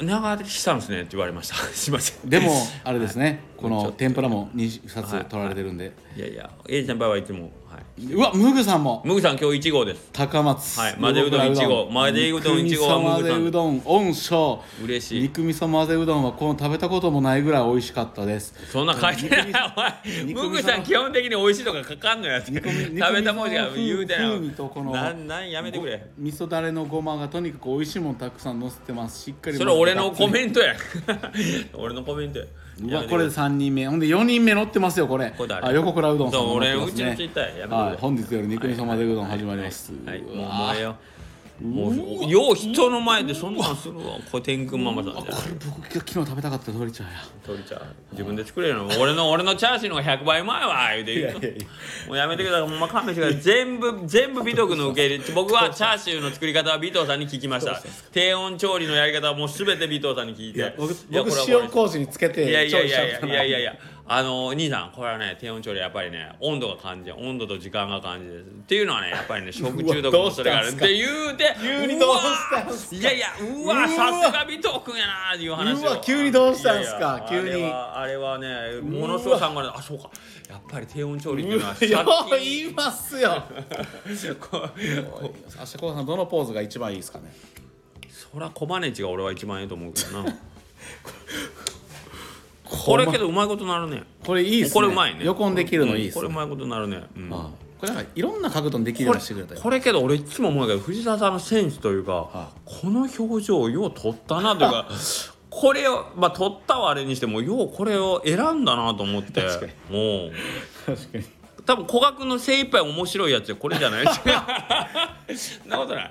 値上がりしたんですね？って言われました。すいません。でもあれですね。このちょっと天ぷらも2冊取られてるんで。い。やいやエイジ先輩はいつもはいうわムグさんも。ムグさん今日1号です。高松。はい混ぜうどん1号混ぜうどん1号は肉味噌混ぜうどん恩賞嬉しい。肉味噌混ぜうどんはこの食べたこともないぐらい美味しかったです。そんな書いてないお前。ムグさん基本的に美味しいとか書かんのやつ。食べたもんしか言うてななんなんやめてくれ。味噌だれのごまがとにかく美味しいもんたくさん乗せてます。しっかりそれ俺のコンメントや。俺のコメントやうわこれで3人目。ほんで4人目乗ってますよこれ。これ誰あ横倉うどんさんそうも乗ってますね。俺うちのツイッターややめてくれはい。本日より肉味噌混ぜうどん始まります。はい、もううわもうええよもうよう人の前でそんなんするわ。これ天空ママさんじゃ。これ僕が昨日食べたかった鶏茶や。鳥茶自分で作れるの俺の俺のチャーシューの方が100倍うまいわ。言うて言うもうやめてください。ほんま勘弁してください全部 全部尾藤君の受け入れ僕はチャーシューの作り方は尾藤さんに聞きました。低温調理のやり方はもう全て尾藤さんに聞いて。いや僕いや僕こ塩麹につけていやいやいやいやいやいやあの兄さんこれはね低温調理はやっぱりね温度が感じ温度と時間が感じです。っていうのはねやっぱりね 食中毒のそれがある。って言うて急にどうしたんすか？いやいやうわさすが尾藤君やなっていう話を。急にどうしたんすか？急に。あれはねものすごい考えあそうか。やっぱり低温調理っていうのは言いますよ。こ明日こう。さんどのポーズが一番いいですかね？そら小マネチが俺は一番いいと思うけどな これけどうまいことなるね。これいいっすね。これうまいね。横にできるのいいっすこれうまいことなるね、うん。ああ。これなんかいろんな角度にできるようにしてくれたよこれけど俺いつも思うけど藤沢さんのセンスというか、はこの表情をよう撮ったなというかこれをまあ撮ったはあれにしてもようこれを選んだなと思って確かもう。確かに多分古賀君の精一杯面白いやつでこれじゃない？そんなことない。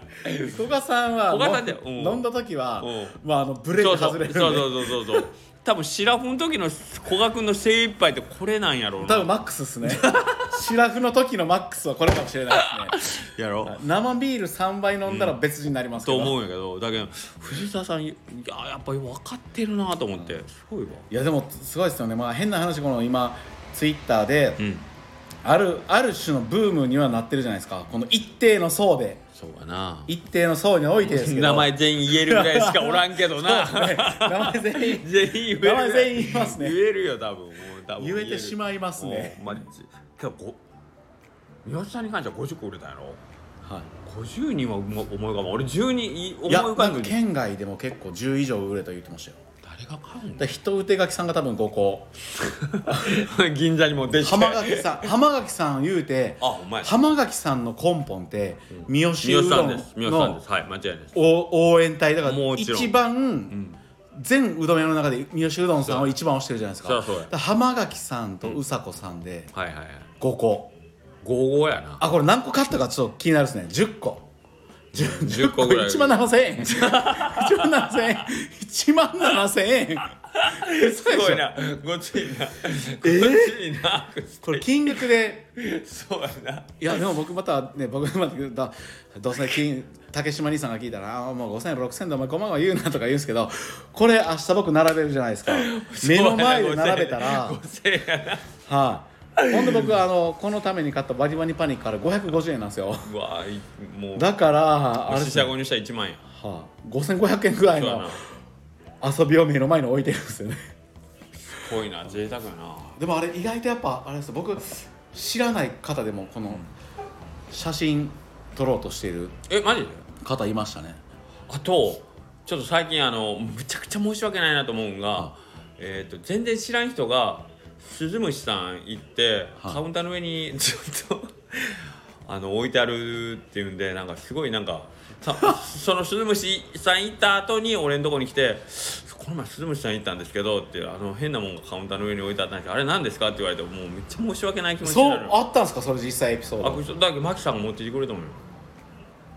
古賀さんは古賀さんだよもううん。飲んだ時はうん。まああのブレーそうそうキ外れるんで。そうそうそうそう多分シラフの時の古賀君の精一杯ってこれなんやろうな。多分マックスっすね。シラフの時のマックスはこれかもしれないですね。やろ。生ビール3杯飲んだら別人になりますけど、と思うんやけどだけど藤沢さんいややっぱり分かってるなと思って。すごいわ。いやでもすごいですよね。まあ変な話この今ツイッターで、うん。あるある種のブームにはなってるじゃないですか。この一定の層でそうやな。一定の層においてですけど。名前全員言えるぐらいしかおらんけどな。ね。名前全員全員言える名前全員言いますね。言えるよ多分もう多分。言えてしまいますね。マジけどご宮下さんに関しては50個売れたんやろ？は50人は思い浮かばん。俺10人い思い、浮かんで県外でも結構10以上売れた言ってましたよ誰人うてがきさんが多分5個。銀座にも出て浜垣さん 浜垣さん言うてあお前浜垣さんの根本って三好三好さうどんんです。三好さんのです。はい間違いないです。お応援隊だからもちろん。一番全うどん屋の中で三好うどんさんを一番推してるじゃないですか。そりゃそう。やだから浜垣さんとうさこさんではいはいはい。5個。55やな。あこれ何個買ったかちょっと気になるですね。10個10 10個ぐらい。1万7000円。1万7000円。1万7000円。すごいな。ごついな。ごついな。これ金額で。そうやな。いやでも僕またね僕まただどうせ金竹島兄さんが聞いたら「あもう5000円6000円でお前5万は言うな」とか言うんですけどこれ明日僕並べるじゃないですか。目の前で並べたら5000円やな。はい、ほんで僕はあのこのために買ったバリバリパニックから550円なんですよ。うわいもう。だからあれ四ですね。捨五入したら1万円はあ、5500円ぐらいの遊びを目の前に置いてるんですよね。すごいな贅沢やな。でもあれ意外とやっぱあれです。僕知らない方でもこの写真撮ろうとしているえマジで？方いましたね。あとちょっと最近あのむちゃくちゃ申し訳ないなと思うんが、えー、と全然知らん人が鈴虫さん行って、はい。カウンターの上に ずっとあの置いてあるっていうんでなんかすごいなんかさその鈴虫さん行った後に俺のとこに来て「この前鈴虫さん行ったんですけど」ってあの変なもんがカウンターの上に置いてあったんですけどあれ何ですか?」って言われてもうめっちゃ申し訳ない気持ちにそうなるあったんですか？それ実際エピソーあド。いこれだけどマキさんが持ってきてくれたもんよ。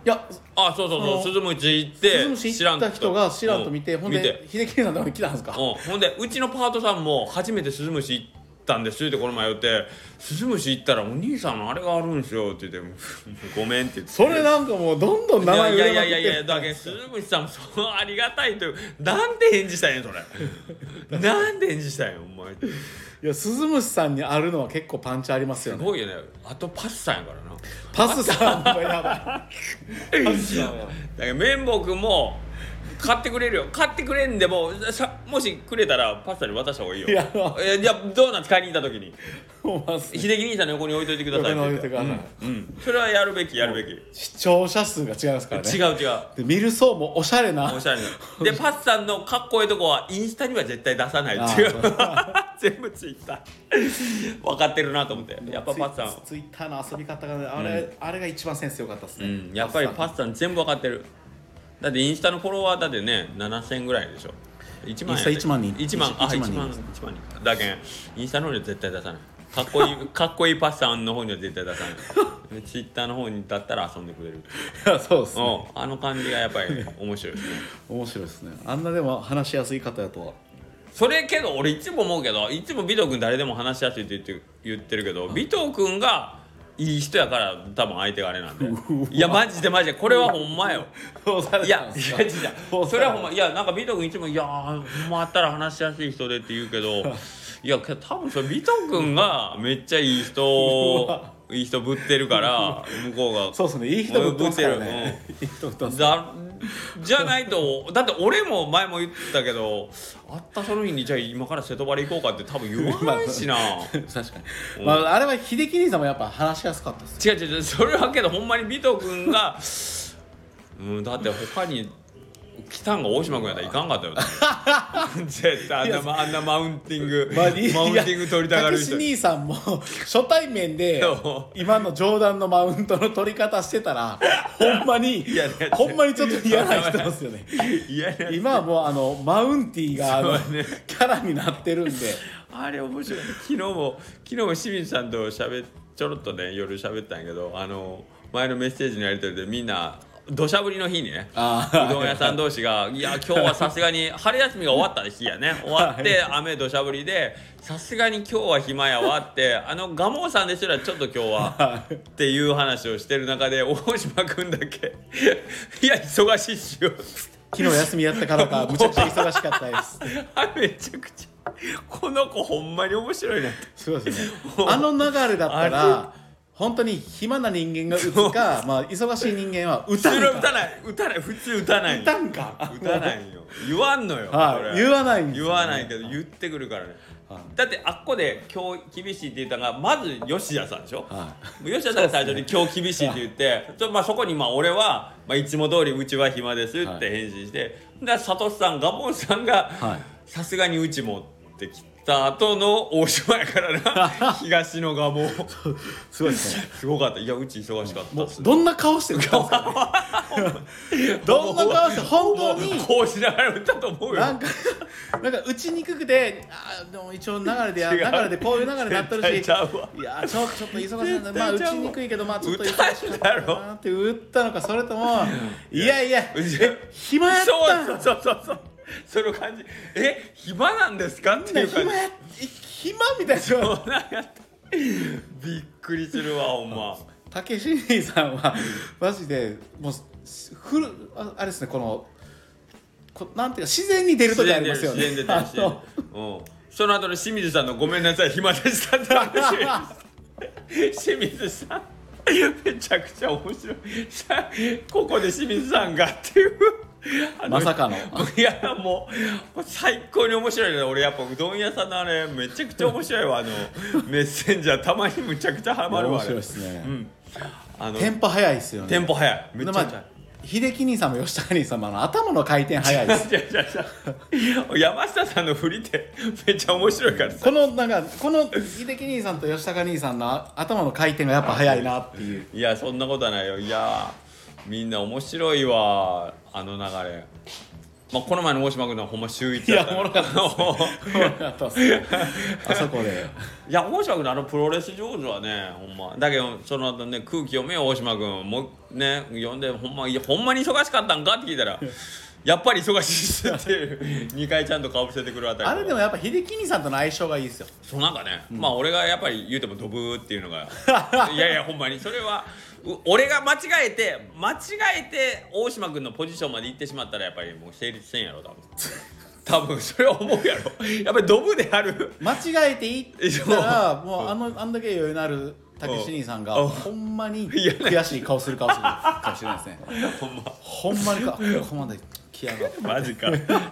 やあそうそうそう鈴虫行って鈴虫行った人が知らんと。見てほんで秀樹さんのとこに来たんですか？うん、ほんでうちのパートさんも初めてスズムシ行ったんですってこの前言って「スズムシ行ったらお兄さんのあれがあるんですよ」って言って「ごめん」って言って。それなんかもうどんどん名前いや売れまくって。いやいやいやだけどスズムシさんもそうありがたいというなんで返事したんやそれ。なんで返事したんやお前いや鈴虫さんにあるのは結構パンチありますよね。すごいよね。あとパスさんやからな。パスさんもやばい。パスさんは。だけど綿棒君も買ってくれるよ。買ってくれんでもさもしくれたらパスタに渡した方がいいよ。いやえいやドーナツ買いに行った時に。秀樹兄さんの横に置いといてくださいってそれはやるべきやるべき。視聴者数が違いますからね。違う違う。で見る層もおしゃれな。おしゃれな。でパッさんのかっこいいとこはインスタには絶対出さないっていう。全部ツイッター。分かってるなと思って。やっぱパッさん。ツイッターの遊び方がねあれ、あれが一番センス良かったですうね、ん。やっぱりパッさん全部分かってるだってインスタのフォロワーだってね7000ぐらいでしょ。1万インスタ1万人。1万。あ1 1万人。万1万人。だけんインスタの方には絶対出さない。かっこいい かっこいいパスさんの方には絶対出さない。ツイッターの方にだったら遊んでくれる。いやそうですね。うんあの感じがやっぱり面白いですね。面白いですね。あんなでも話しやすい方やとは。それけど俺いつも思うけどいつも尾藤君誰でも話しやすいって言って言ってるけど尾藤君がいい人やから多分相手があれなんで。いやマジでマジで。これはほんまよ。いやいや違う違う。それはほんまいやなんか尾藤君いつも「いやーほんまあったら話しやすい人で」って言うけど。いや多分それ尾藤君がめっちゃいい人 いい人ぶってるから 向こうが。そうですね。いい人ぶってますからね。いい人ぶってます。だじゃないとだって俺も前も言ったけどあったその日にじゃあ今から瀬戸原行こうかって多分言わないしな。確かに、まあ、あれは秀樹兄さんもやっぱ話しやすかったです。違う違う違うそれはけどほんまに尾藤君がうんだって他に来たんが大島君やったらいかんかったよ。絶対あんなまあんなマウンティング、マウンティング取りたがる人。兄さんも初対面で今の冗談のマウントの取り方してたらほんまにほんまにちょっと嫌な人ですよね。今はもうあのマウンティーがあの、ね。キャラになってるんで。あれ面白い。昨日も昨日も清水さんとしゃべちょろっとね夜喋ったんやけどあの前のメッセージのやり取りでみんな土砂降りの日にねうどん屋さん同士が「いや今日はさすがに春休みが終わった日やね。終わって雨土砂降りでさすがに今日は暇やわ」ってあの蒲生さんですらちょっと今日はっていう話をしてる中で大島君だけ「いや忙しいっすよ」昨日休みやったからか むちゃくちゃ忙しかったです。あめちゃくちゃこの子ほんまに面白いねそうですね。あの流れだったあら本当に暇な人間が打つかまあ忙しい人間は打たんか。それは打たない。打たない。普通打たない。打たんか。打たないよ。言わんのよ、はい。言わないんですよね。言わないけど言ってくるからね、はい。だってあっこで今日厳しいって言ったのがまず吉田さんでしょ、は吉田さんが最初に今日厳しいって言って、ちょまあ、そこにまあ俺は、まあ、いつも通りうちは暇ですって返信して、でサトシさんガモンさんがはい。さすがにうち持ってきた後の大島やからな。東のガモンすごいですね。すごかった。いやうち忙しかったもっすうどんな顔してるかどんな顔して本当に。こうしながら打ったと思うよなんかなんか打ちにくくてあーでも一応流れでや違う流れでこういう流れになってるし絶対ちゃうわいやーちょちょっと忙しいんだまあ打ちにくいけどまあちょっと忙し打かったって打ったのかそれともいやいやうち暇やったそうそうそうそうその感じ。え暇なんですか？っていう感じ。暇みたいな。そうなんやったびっくりするわほんまたけし兄さんはマジでもうフルああれですねこのこなんていうか自然に出る時ありますよね。自然で出てるうん。その後の清水さんの「ごめんなさい暇でした」って話清水さん。めちゃくちゃ面白い。さここで清水さんがっていうまさかの。いやもう最高に面白いね俺やっぱうどん屋さんのあれめちゃくちゃ面白いわ。あの メッセンジャーたまにむちゃくちゃハマるわ面白いですね、うん。あのテンポ早いですよね。テンポ早い。めっちゃまあ秀樹兄さんも吉高兄さんもあの頭の回転早いです 山下さんの振りってめっちゃ面白いからさ。このなんかこの秀樹兄さんと吉高兄さんのあ頭の回転がやっぱ早いなっていう。いやそんなことはないよ。いやみんな面白いわあの流れ。まあこの前の大島君のはほんま週一やったいやおもろかったあとあそこでいや大島君のあのプロレス上手はねほんま。だけどその後ね空気読めよ大島君もうね読んでほんまいやほんまに忙しかったんかって聞いたら やっぱり忙しいっすっていう2回ちゃんと顔伏せてくるあたり。あれでもやっぱ秀樹兄さんとの相性がいいですよ。そうなんかね、まあ俺がやっぱり言うてもドブーっていうのが。いやいやほんまに。それはう俺が間違えて間違えて大島君のポジションまで行ってしまったらやっぱりもう成立せんやろ多分。多分それは思うやろ。やっぱりドブである。間違えていったらもうあのあんだけ余裕のあるたけし兄さんがうん。ほんまにいや悔しい顔する顔する かもしれないですねほんま。ほんまにかここまで来やがって。マジか。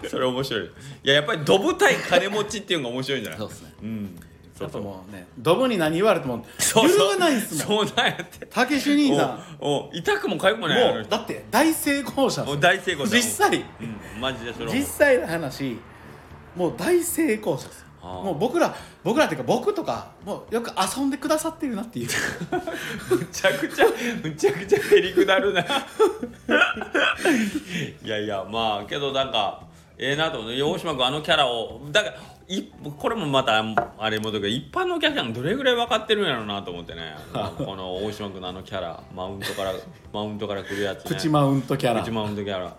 それ面白い。いややっぱりドブ対金持ちっていうのが面白いんじゃない？そうですね。うん。そやっぱう。そうもうねドブに何言われてもそう揺るがないっすもん。そうなんやって。たけし兄さんおうおう痛くも痒くもない。もうだって大成功者。ですもうよ大成功だ実際。うんマジでそれは。実際の話もう大成功者です。よああ。もう僕ら僕らっていうか僕とかもうよく遊んでくださってるなっていう。むちゃくちゃむちゃくちゃへりくだるな。いやいやまあけどなんかええなと思って大島君あのキャラをだからいこれもまたあれもだけど一般のお客さんどれぐらい分かってるんやろうなと思ってね。この大島君のあのキャラマウントからマウントから来るやつ、ね、プチマウントキャラ。プチマウントキャラ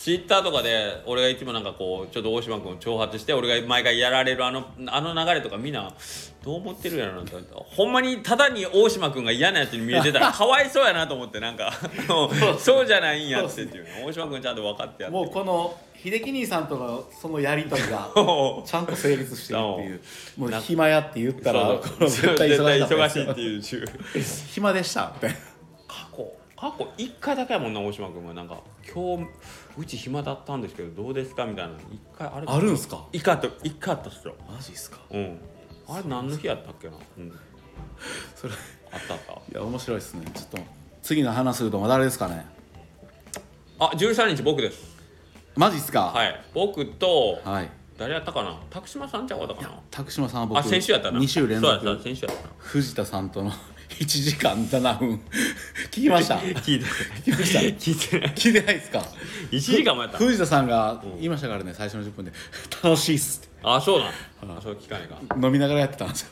ツイッターとかで俺がいつもなんかこうちょっと大島君を挑発して俺が毎回やられるあのあの流れとかみんなどう思ってるやろなと。思ってほんまにただに大島君が嫌なやつに見えてたら かわいそうやなと思ってなんかそうじゃないんやってっていうね大島君ちゃんと分かってやってもうこの秀樹兄さんとのそのやり取りがも ちゃんと成立してるっていうもう暇やって言ったら絶対忙しかった忙しいっていう。週 暇でしたみたいな。過去過去1回だけやもんな大島君は。なんか今日うち暇だったんですけどどうですかみたいな1回あれあるんすか？一回あった一回あったっすよ。マジっすか？うん。あれ何の日やったっけな？うん。それいあったあった。や面白いですね。ちょっと次の話すると誰ですかね。あ13日僕です。マジっすか？はい。僕とはい。誰やったかな？徳島さんちゃうかったかな？拓島さんは僕あ先週やったな。2週連そうやった続先週やったな。藤田さんとの1時間7分聞きました？聞いて聞きました聞いてない聞いてないですか？1時間もやった。藤田さんが言いましたからね最初の10分で「楽しいっす」って。あそうなん？あそう聞かないか飲みながらやってたんですよ。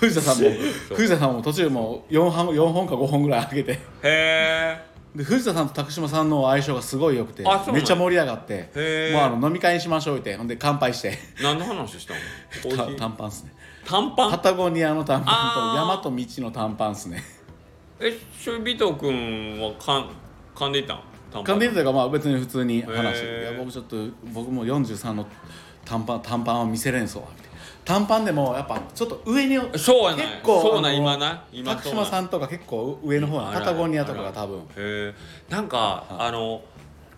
藤田さんも藤田さんも途中もう4本 ,4 本か5本ぐらい上げて。へえで藤田さんと拓島さんの相性がすごい良くてめっちゃ盛り上がってもうあの飲み会にしましょうってほんで乾杯して。何の話したの 短パンっすね。パ短パン？タゴニアの短パンとあー山と道の短パンっすね。えそれ尾藤君はかん噛んでいったん？短パン。感じというかまあ別に普通に話。してへー。いや僕ちょっと僕も43の短パン短パンは見せれんそうみたいな短パンでもやっぱちょっと上にそうやな結構そうなあの今な。今拓島さんとか結構上の方なパタゴニアとかが多分。へえなんかあの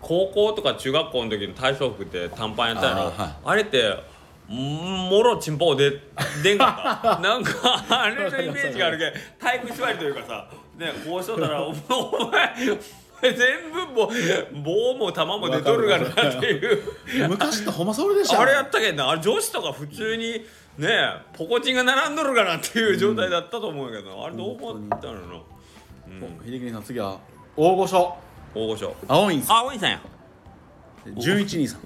高校とか中学校の時の体操服って短パンやったやろ？あーはい。あれってんもろチンポで出んかった。なんかあれのイメージがあるけど体育座りというかさねこうしとったらお お前全部もう棒も球も出とるがなっていう。昔ってほんまそれでしたあれやったけんな。あれ女子とか普通にねポコチンが並んどるかなっていう状態だったと思うけど、あれどう思ったの？の、うん、秀樹さん次は大御所。大御所。青いんさあお兄さんや。ん11人さん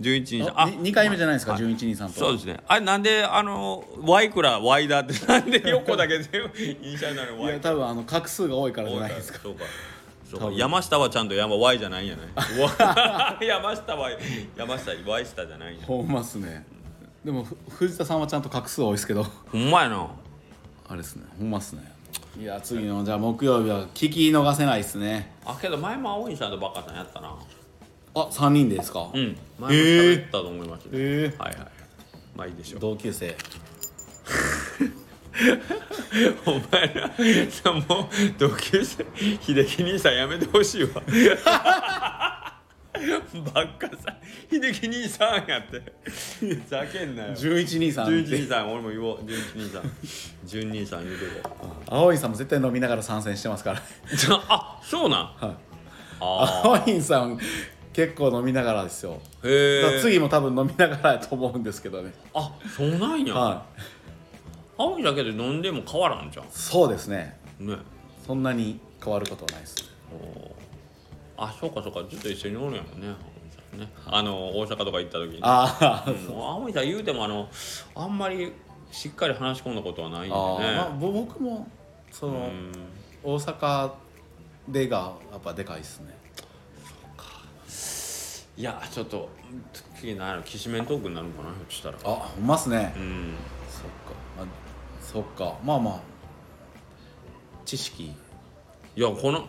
11人あに2回目じゃないですかはい。11人さんと。そうですね。あれなんであの Y クラ Y だって なんで横だけ全部イニシャルなのいや多分あの画数が多いからじゃないですか。そうか。山下はちゃんと山 Y じゃないんやないわ山下は山下 Y 下じゃないんや。ほんまっすね。でもふ藤田さんはちゃんと画数多いですけど。ほんまやな。あれですね。ほんまっすね。いや次のじゃあ木曜日は聞き逃せないっすね。あけど前も青いさんとバカさんやったなあ3人でですか？うん。前も喋ったと思いますね、えはいはいまあいいでしょう。同級生。お前らさもう同級生秀樹兄さんやめてほしいわ。ばっかさ秀樹兄さんやって。ふざけんなよ。11人さん11兄さん俺も言おう。11兄さん。12兄さん言うてこ青いさんも絶対飲みながら参戦してますから。うじゃあそうなん。はい。あ青いさん結構飲みながらですよ。ーへえだから次も多分飲みながらやと思うんですけどね。あそうなんや、はい。青いだけで飲んでも変わらんじゃん。そうですね。ね。そんなに変わることはないです。あそうかそうか。ずっと一緒におるんやもんねね。あの大阪とか行った時に。ああ、もう。青いさん言うてもあのあんまりしっかり話し込んだことはないんでね。あー、まあ、ぼ僕もその、うん。大阪でがやっぱでかいですねいやちょっと次何やろきしめんトークになるのかなひょっとしたら。あほんまっすね、うん。そっか、まあ、そっか。まあまあ。知識。いやこの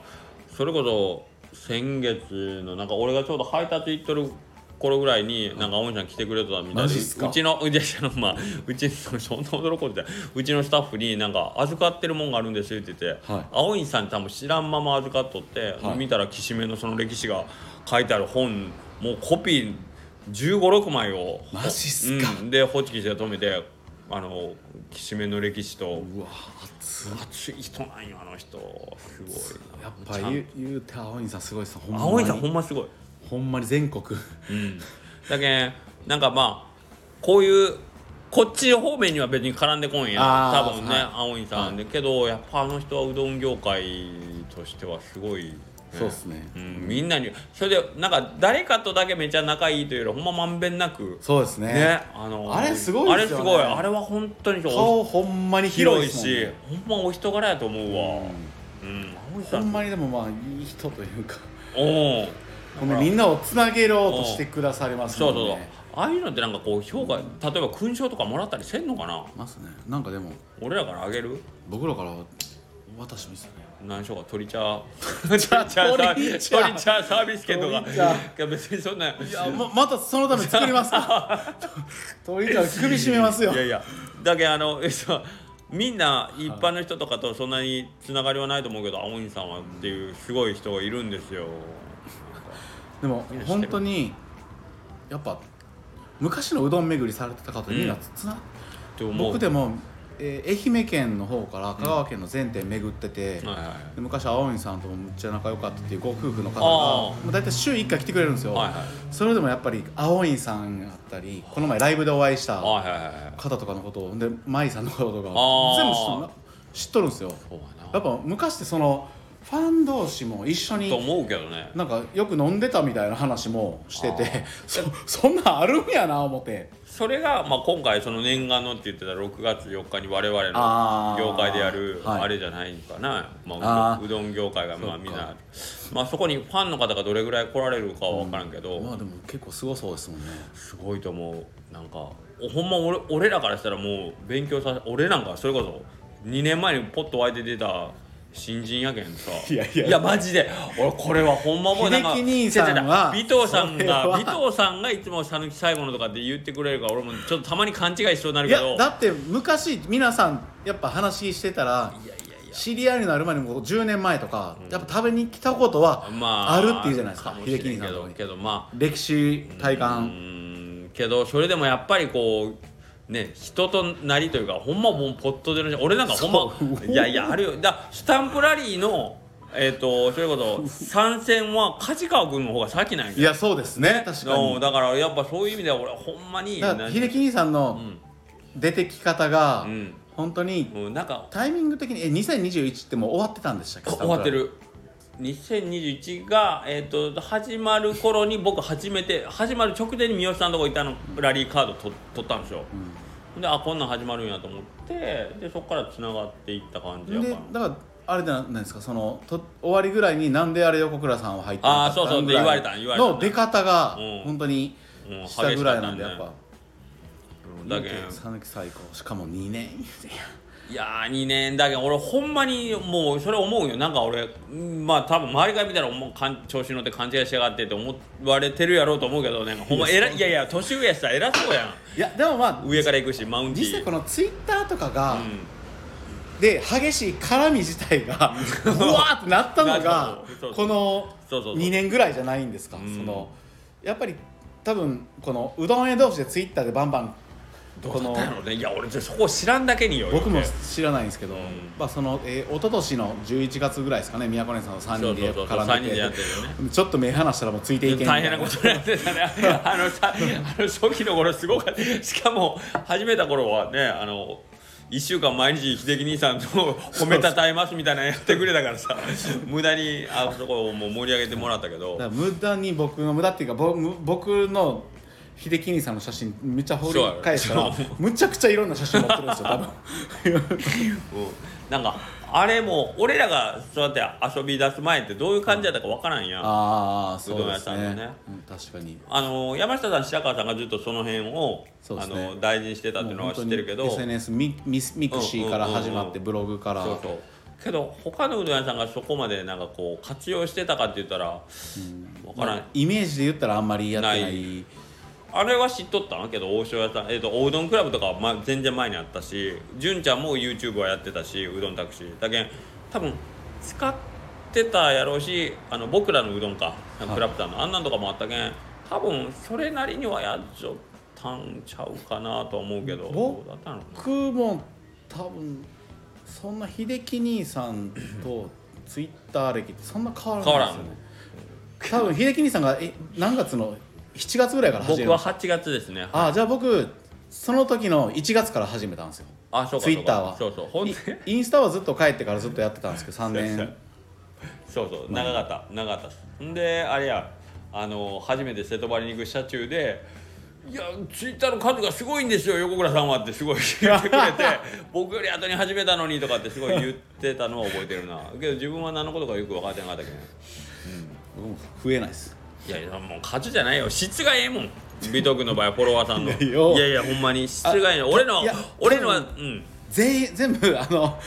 それこそ先月のなんか俺がちょうど配達行っとる頃ぐらいになんか青森さん来てくれてたみたいでうちの うちのまあうちのそんな驚くことでうちのスタッフになんか預かってるもんがあるんですって言って、はい。青いさん多分知らんまま預かっとって、はい。見たらきしめんのその歴史が書いてある本もうコピー1 5六6枚を。マジっすか。うん、でホチキスで止めてあのきしめんの歴史と。うわ熱い。人なんよあの人。すごいな。やっぱ言う言うて青いさんすごいっすほんまに。青いさんほんますごい。ほんまに全国。うん。だけんなんかまあこういうこっち方面には別に絡んでこんや多分ね、はい。青いさんで、けどやっぱあの人はうどん業界としてはすごいそうっすね。うん、みんなにそれでなんか誰かとだけめちゃ仲いいというよりほんままんべんなく。そうですね。ねあのあれすごいね。あれすごい。あれは本当に顔ほんまに広いし。ほんまお人柄やと思うわ。うん。青井さん。ほんまにでもまあいい人というか。おおほんでみんなをつなげようとしてくださりますもそうそうそう。んねああいうのってなんかこう評価例えば勲章とかもらったりせんのかな？ますね。なんかでも俺らからあげる？僕らから渡しますよね何しようか鳥茶。鳥茶サー鳥茶。鳥茶サービス券とか。いや別にそんな。いやままたそのため作ります。か 鳥じゃ首絞めますよ。いやいや。だけどあの みんな一般の人とかとそんなにつながりはないと思うけど青鬼さんはっていうすごい人がいるんですよ。でも本当にやっぱ昔のうどん巡りされてた方みんなつな、って思う。僕でも、えー愛媛県の方から香川県の全店巡ってて、はいはい。で昔青鬼さんともむっちゃ仲良かったっていうご夫婦の方があもう大体週1回来てくれるんですよ、はいはい。それでもやっぱり青鬼さんやったりこの前ライブでお会いした方とかのことをで舞さんのこととか全部知っとるんですよ。やっぱ昔ってそのファン同士も一緒とに思うけどね。なんかよく飲んでたみたいな話もしてあて そ そんなんあるんやな思ってそれが、まあ、今回その念願のって言ってた6月4日に我々の業界でやるはい。あれじゃないかな、まあ、うどん業界がまあみんなまあそこにファンの方がどれぐらい来られるかは分からんけど、まあでも結構すごそうですもんね。すごいと思う。なんかおほんま俺俺らからしたらもう勉強さ俺なんかそれこそ2年前にポッと湧いて出た新人やけんさ。いやいや。マジで。俺これはほんまもうなんか秀樹兄さんは違う違う尾藤さんが 尾藤さんがいつも讃岐最後のとかって言ってくれるから俺もちょっとたまに勘違いしそうになるいけど。やだって昔皆さんやっぱ話してたらいやいやいや。知り合いになる前にも10年前とか、やっぱ食べに来たことはまああるっていうじゃないですかもしれん秀樹兄さんとかに。けどけどまあ。歴史体う感ーん。けどそれでもやっぱりこうね人となりというかほんまもうポットでの俺なんかほんまいやいやあるよ。だスタンプラリーのえっ、とそれこそ参戦は梶川君の方が先なんやいやそうですね。確かに。うんだからやっぱそういう意味では俺はほんまに秀樹兄さんのうん。出てき方がうん。本当にもうなんかタイミング的にえ2021ってもう終わってたんでしたっけ？終わってる2021が、えー、と始まる頃に僕初めて始まる直前に三好さんのとこ行ったのラリーカードと取ったんですよ、であこんなん始まるんやと思ってでそこからつながっていった感じやかでらだからあれじゃないですかそのと終わりぐらいになんであれ横倉さんは入ってあーそうそうで言われた言われたの出方がうん。本当にうんしたぐらいなんでやっぱ。うん。だけん。讃岐最高しかも2年いやー2年だけど俺ほんまにもうそれ思うよ。なんか俺うんまあ多分周りから見たらもうかん調子乗って勘違いしやがってって思われてるやろうと思うけどねほんま偉いいやいや年上やしさ偉そうやん。いやでもまあ上から行くしマウンティ実際このツイッターとかが、うん。で激しい絡み自体が う。わーってなったのながこのそうそうそう。2年ぐらいじゃないんですか。うん。そのやっぱり多分このうどん屋同士でツイッターでバンバンどうだったんやろうねいや俺そこ知らんだけによ僕も知らないんですけど、ん。まあその、えー、一昨年の11月ぐらいですかね宮古根さんの3人で絡3めて。人でてちょっと目離したらもうついていけんみたい大変なことになってたね。あのさあの初期の頃すごかった。しかも始めた頃はねあの1週間毎日秀樹兄さんと褒めたたえますみたいなのやってくれたからさ 無駄にあそこをもう盛り上げてもらったけど。無駄に僕の無駄っていうか僕の秀樹兄さんの写真めっちゃ掘り返したらむちゃくちゃいろんな写真持ってるんですよ多分。うん。なんかあれも俺らがそうやって遊び出す前ってどういう感じだったかわからんやん。ああそうどん屋さんのね。ねうん確かに。あの山下さん白川さんがずっとその辺を、あそうですね。の大事にしてたっていうのは知ってるけど。SNS ミミスミクシーから始まってブログからそうそうけど他のうどん屋さん。がそこまでなんかこう活用してたかって言ったら分から。ん、まあイメージで言ったらあんまりやってないあれは知っとったん？けど王将屋さん、えー、とおうどんクラブとかは、ま、全然前にあったし純ちゃんも YouTube はやってたしうどんタクシー。だけん多分使ってたやろうしあの僕らのうどんか。クラプターの、あんなんとかもあったけん多分それなりにはやっちゃったんちゃうかなとは思うけど僕も多分そんな秀樹兄さんとツイッター歴ってそんな変わらないですよね。多分秀樹兄さんがえ何月の？7月ぐらいから始め僕はました。8月ですね。あじゃあ僕その時の1月から始めたんですよ。あそうかツイッターは。そうそう。ほんでイインスタはずっと帰ってからずっとやってたんですけど3年。そうそう。長かった。長かったんであれや。あの初めて瀬戸張に行く車中で「いやツイッターの数がすごいんですよ横倉さんは」ってすごい言ってくれて「僕より後に始めたのに」とかってすごい言ってたのを覚えてるな。けど自分は何のことかよく分かってなかったけど。僕も増えないですいやいやもう数じゃないよ。質がええもん。美徳の場合は フォロワーさんの。いやよ。いやほんまに質がええの。俺のいや俺のはうん。全員全部あの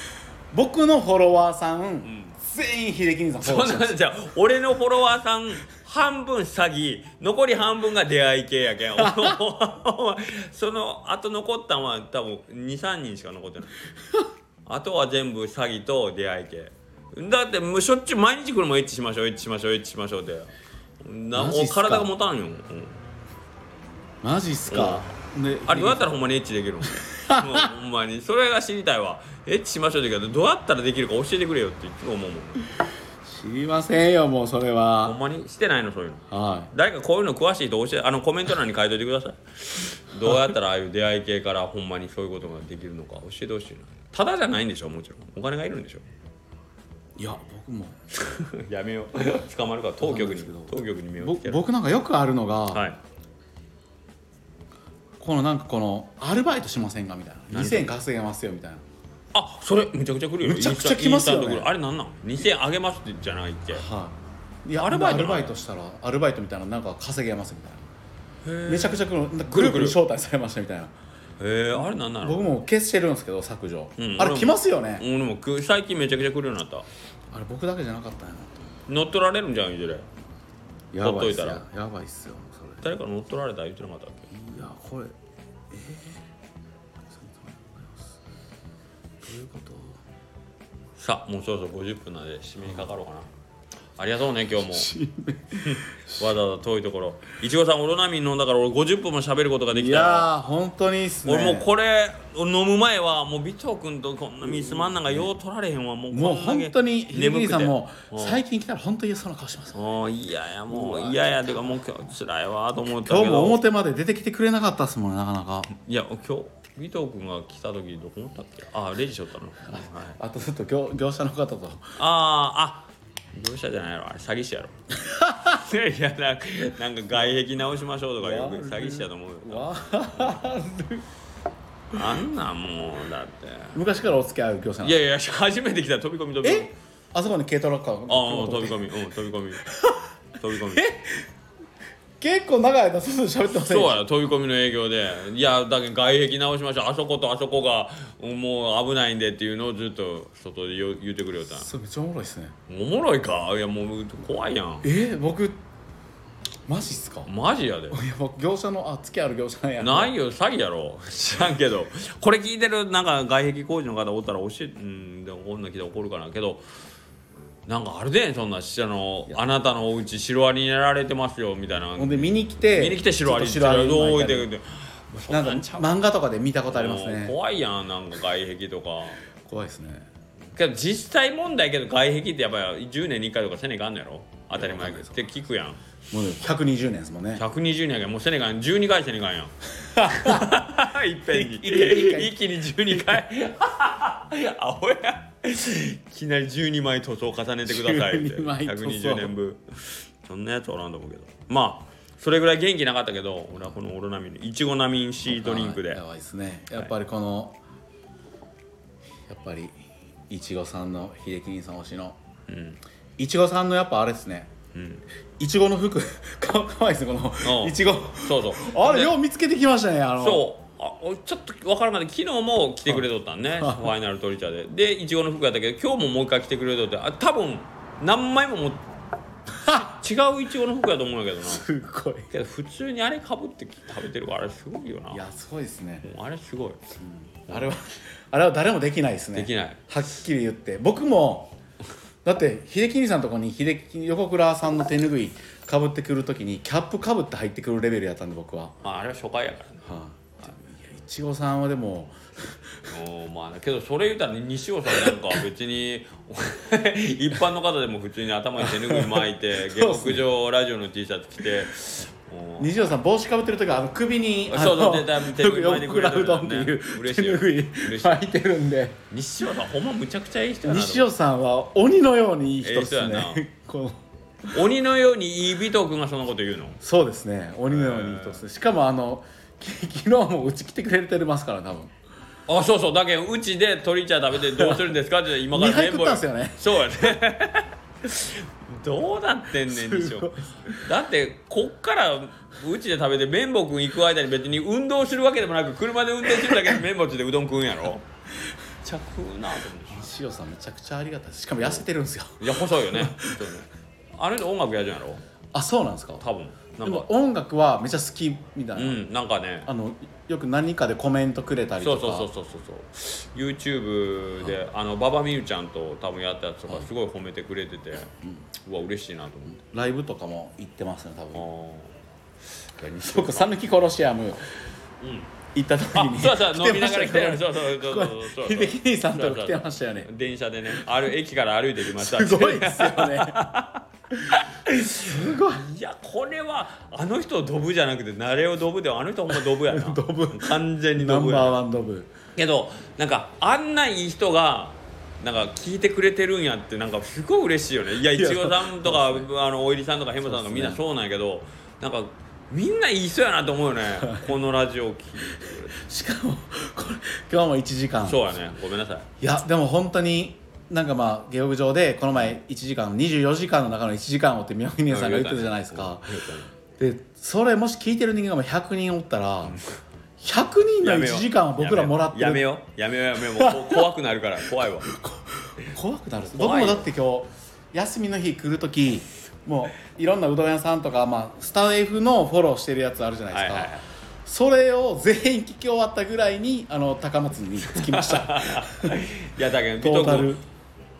僕のフォロワーさん、全員秀樹兄さんフォそんローしてます。なじゃあ俺のフォロワーさん半分詐欺残り半分が出会い系やけん。そのあと残ったんは多分23人しか残ってない。あとは全部詐欺と出会い系。だってもうしょっちゅう毎日これもエッチしましょうエッチしましょうエッチしましょうってなマジっすか？体が持たんよ、うん。マジっすか、であれどうやったらほんまにエッチできるの もうほんまにそれが知りたいわ。エッチしましょうって言うけどどうやったらできるか教えてくれよっていつも思うもん。知りませんよもうそれほはんまに？してないのそういうの？は誰かこういうの詳しいと教えあのコメント欄に書いといてください。どうやったらああいう出会い系からほんまにそういうことができるのか教えてほしいな。ただじゃないんでしょもちろん。お金がいるんでしょいいや僕も。やめよう。捕まるから当局に。当局に目をぼつける僕なんかよくあるのが、はい。このなんかこのアルバイトしませんかみたいな。何2000円稼げますよみたいな。あそれむちゃくちゃ来るよむちゃくちゃ来ますよね。インスタント来る。あれなんなん？2000円あげますってじゃないっけ？はい。いやアルバイトなの？アルバイトしたらアルバイトみたいななんか稼げますみたいな。へめちゃくちゃ来る。グループに招待されましたみたいなえあれなんなの僕も消してるんですけど削除、うんあれ来ますよね、俺もく最近めちゃくちゃ来るようになった。あれ僕だけじゃなかったんやな。乗っ取られるんじゃんいずれ。とやばいっすほっといよやばいっすよそれ。誰か乗っ取られた言ってなかったっけ？いやこれえー、どういうこと？さあもうそろそろ50分なんで締めにかかろうかなありがとうね今日も。わざわざ遠いところ。いちごさんオロナミン飲んだから俺50分も喋ることがでいきた。よやー本当にっすね。俺もうこれ飲む前はもう尾藤君とこんなミスマンなんかよう取られへんわ。もうもう本当に秀眠くて。樹さんもうん。最近来たら本当に嫌そうな顔しますもう嫌やもう嫌やてかもう今日辛いわと思ったけ今日もど表まで出てきてくれなかったっすもんねなかなか。いや今日尾藤君が来た時どこおったっけ？あレジしょったの、はい、あとずっと業業者の方と。あーあ業者じゃないやろ。あれ詐欺師やろ。いやなんかなんか外壁直しましょうとかよく詐欺師やと思うよ。わあんなんもうだって。昔からお付き合いある業者いやいや初めて来た飛び込み飛び込み。え？あそこに軽トラックあるああ飛び込み。うん飛び込み。飛び込み結構長い間そう喋ってませんそうや飛び込みの営業で。いやだけど外壁直しましょう。あそことあそこがもう危ないんでっていうのをずっと外で言う言うてくれよったそれめっちゃおもろいっすね。おもろいか？いやもう怖いやん。え僕マジっすか？いマジやで。や僕業者のあ付きある業者なんや。ないよ詐欺やろ。知らんけど。これ聞いてるなんか外壁工事の方おったら教えうんでもこんなん聞いたら怒るかな。けどなんかあるでそんなあのあなたのお家シロアリにやられてますよみたいな。ほんで見に来て見に来てシロアリちょっとシロアリどう置いて。くなんか漫画とかで見たことありますね。怖いやんなんか外壁とか。怖いですね。けど実際問題やけど外壁ってやっぱり10年に1回とかせねえかんのやろ？当たり前って聞くやん。もう120年ですもんね。120年やけどもうせねえかん。12回せねえかんやん。いっぺんに。一気に一気に12回。アホやいきなり12枚塗装重ねてくださいって。12枚塗装。120年分。そんなやつおらんと思うけど。まあそれぐらい元気なかったけど俺はこのオロナミンのいちごナミン C ドリンクで。はいやばいですね。やっぱりこの、やっぱりいちごさんの秀樹兄さん推しの。うん。いちごさんのやっぱあれですね。うん。いちごの服。かかわいいですねこのう。んいちごそうそう。あれでよう見つけてきましたねあの。そうあおちょっとわからなかった昨日も来てくれとったんねファイナルトリチャーで。でいちごの服やったけど今日ももう一回来てくれとってあ多分何枚もも 違ういちごの服やと思うんやけどな。すごい。けど普通にあれかぶって食べてるからあれすごいよな。いやすごいですね。あれすごい。あれは あれは誰もできないですね。できない。はっきり言って。僕もだって秀樹兄さんのとこに秀樹横倉さんの手ぬぐいかぶってくるときにキャップかぶって入ってくるレベルやったんで僕は、は。まああれは初回やからねいちごさんはでもおまあけどそれ言うたらね西尾さんなんか別に一般の方でも普通に頭に手ぬぐい巻いて下克上ラジオの T シャツ着て西尾さん帽子かぶってる時はあの首にあそうそうの手手手拭い巻いてくれてる横倉うどんっていう嬉しいよ手拭い嬉しい巻いてるんで西尾さんほんまむちゃくちゃいい人やな西尾さんは鬼のようにいい人ですええ人やねこう鬼のようにいい尾藤君がそんなこと言うのそうですね鬼のようにいい人ですねしかもあの 昨日もうち来てくれてますから多分。あそうそう。だけどうちで鶏茶食べてどうするんですかって 今から二杯食ったんすよね。そうやね。どうなってんねん西すごい。尾だってこっからうちで食べて綿棒君行く間に別に運動するわけでもなく車で運転するだけで綿棒でうどん食うんやろ？めっちゃ食うなと思って。西尾さんめちゃくちゃありがたい。しかも痩せてるんですよ。いや細いよね。あの人音楽やるんやろ？あそうなんですか。多分。なでも音楽はめちゃ好きみたいな、うんなんかね。あのよく何かでコメントくれたりとか。そうそうそうそうそうそう。YouTube であの馬場美羽ちゃんと多分やったやつとかすごい褒めてくれてて、うわ嬉しいなと思って。ライブとかも行ってますね多あ分ー僕讃岐コロシアム。うん。行った時あにそうそう飲みながら来てるまそうそうそうそうそう。そう秀樹兄さんと来てましたよね。電車でね。ある駅から歩いてきました。すごいですよね すごい。いやこれはあの人ドブじゃなくて慣れをドブであの人ほんまドブやな。ドブ。完全にドブやナンバーワンドブ。けどなんかあんないい人がなんか聞いてくれてるんやってなんかすごい嬉しいよね。いやいちごさんとかあのおいりさんとかヘムさんとかみんなそうなんやけどなんかみんないい人やなと思うよね。このラジオを聞いて。しかもこれ今日も1時間。そうやね。ごめんなさい。いやでも本当になんかまあ下屋上でこの前1時間24時間の中の1時間をって宮城姉さんが言ってたじゃないですか。でそれもし聞いてる人間がもう100人おったら100人の1時間は僕らもらってる。やめよう。やめようやめよう。もうこ怖くなるから。怖いわ。怖くなる？僕もだって今日休みの日来る時もういろんなうどん屋さんとか、まあ、スタイフのフォローしてるやつあるじゃないですか、はいはいはい。それを全員聞き終わったぐらいにあの高松に着きました。いやだけどトータル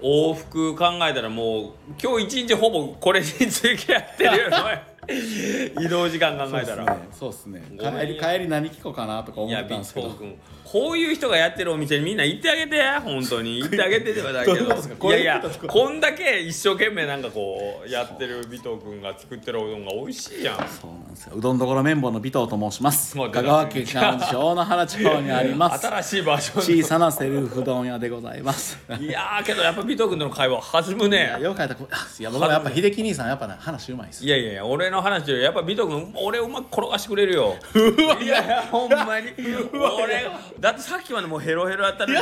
往復考えたらもう今日一日ほぼこれについてやってるよ。ね 移動時間考えたら、そうっすね。ごめんよ帰り帰り何聞こうかなとか思いやビッったんですけど。ト君こういう人がやってるお店にみんな行ってあげて本当に。行ってあげてではないけど。ういやいやこんだけ一生懸命なんかこうやってる尾藤君が作ってるおうどんが美味しいやん。そうなんですよ。うどんどころ綿棒の尾藤と申します。香川県北町大野原地方にあります。新しいバージョン小さなセルフうどん屋でございます。いやーけどやっぱ尾藤君との会話弾むね。よくやったいや僕はやっぱ秀樹兄さんやっぱね話うまいですいやいやいや俺の話よりやっぱ尾藤君俺うまく転がしてくれるよ。いやいやほんまに。俺がだってさっきまでもうヘロヘロやったのに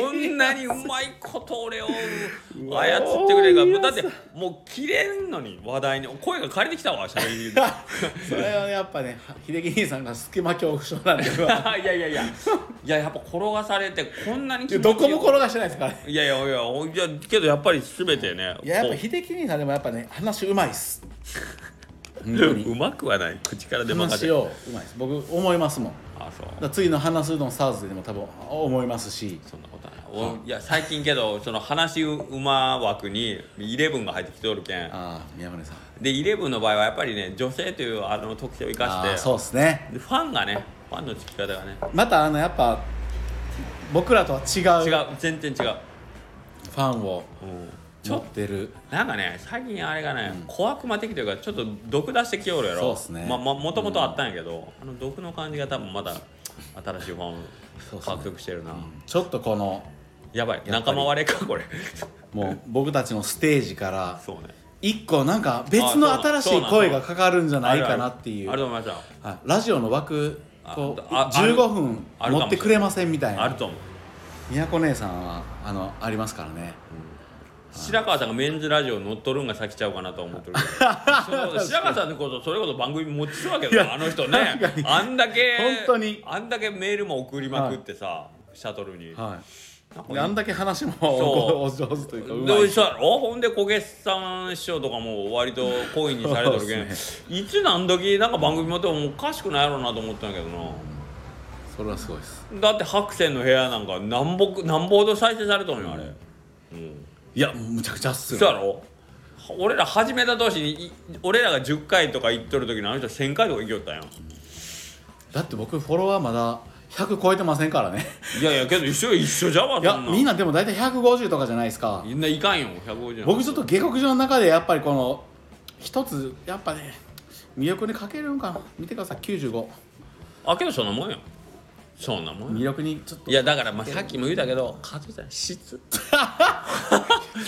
こんなにうまいこと俺を操ってくれるか。らだってもう切れんのに話題に声が枯れてきたわしゃべり それはやっぱね秀樹兄さんが隙間恐怖症なんで いやいやいや。いややっぱ転がされてこんなにどこも転ががしてないですからね。いやいやいやいやけどやっぱり全てねいややっぱこ秀樹兄さんでもやっぱね話うまいっす。本 うまくはない。口から出まかせ話をうまいです。僕思いますもん。だあそう。から次の話すうどんスターズでも多分思いますし。そんなことない。おいや最近けどその話うま枠にイレブンが入ってきておるけん。ああ宮根さん。でイレブンの場合はやっぱりね女性というあの特性を生かして。そうですね。でファンがねファンのつき方がね。またあのやっぱ僕らとは違う。違う。全然違う、ファンを。うん、ち持ょってる。なんかね最近あれがね、小悪魔的というかちょっと毒出してきおるやろ。そうっすね。ままもともとあったんやけど、あの毒の感じが多分まだ新しいファン獲得してるな、ちょっとこのやばい。仲間割れかこれ。もう僕たちのステージからそうね。一個なんか別の新しい声がかかるんじゃないかなっていう。あるあるあると思いましはい。ラジオの枠こうああある15分持ってくれませんみたいな。たあると思う。宮子姉さんはあのありますからね白川さんがメンズラジオ乗っ取るんが先ちゃうかなと思ってる。け どそう白川さんのことそれこそ番組持ちそうだけいやどあの人ね。あんだけ本当に。あんだけメールも送りまくってさ、シャトルに、はい。あんだけ話もそう。お上手というかうまほんで小月さん師匠とかも割と好意にされとるけん、そういつ何時なんか番組持ってもおかしくないやろうなと思ったんやけどな。それはすごいです。だって白線の部屋なんか何ぼ何ぼほど再生されとんよあれ、うんいやむちゃくちゃっすよ。そうやろ？俺ら始めた年にい俺らが10回とか行っとる時にあの人1000回とか行きよったん。やだって僕フォロワーまだ100超えてませんからね。いやいやけど一緒一緒じゃわいやみんなでも大体150とかじゃないですか。みんないかんよ150僕ちょっと下克上の中でやっぱりこの一つやっぱね魅力にかけるんかな。見てください95あけどそんなもんよそんなもんよ魅力にちょっと。いやだからまあさっきも言ったけど数じゃない質。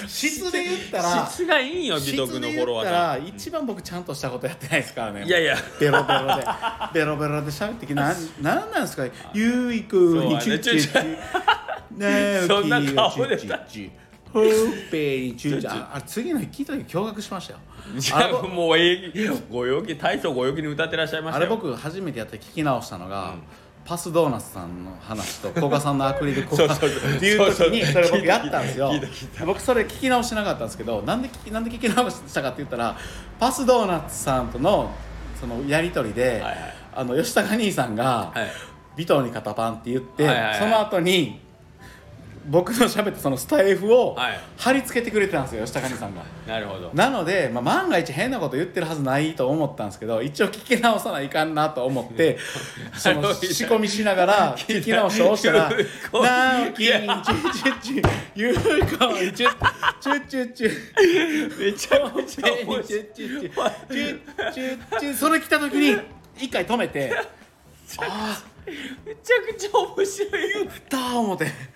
質で言ったら質がいいんよ美質徳のフォロワーさん。一番僕ちゃんとしたことやってないですからね。いやいや。ベロベロで。ベロベロで喋ってきて なんなんなんですか？ゆいくんにチュッチュッチュねえそんな顔でチュッチュッチュほっぺにチュッチュあ次の日聞いた時驚愕しましたよいあれやもうええご陽気大層ご陽気に歌ってらっしゃいましたよあれ僕初めてやって聞き直したのが、パスドーナツさんの話と古賀さんのアクリル交換 そうそうそう。っていう時にそれ僕やったんですよ。僕それ聞き直してなかったんですけどなんで聞きなんで聞き直したかって言ったらパスドーナツさんとのそのやり取りで、はいはい。あの吉高兄さんがはい「尾藤に肩パン」って言って、はいはいはい。その後に僕の喋ったそのスタイフをはい。貼り付けてくれてたんですよ吉高兄さんが。なるほど。なので、まあ、万が一変なこと言ってるはずないと思ったんですけど一応聞き直さないかんなと思って その仕込みしながら 聞き直して押したら「なおきんちゅちゅちゅゆうこんちゅちゅちゅちゅちゅめちゃめちゃ面ち白いゅちゅちゅちゅちゅちゅそれ来た時に一回止めてあめちゃくちゃ面白いよあだー思って。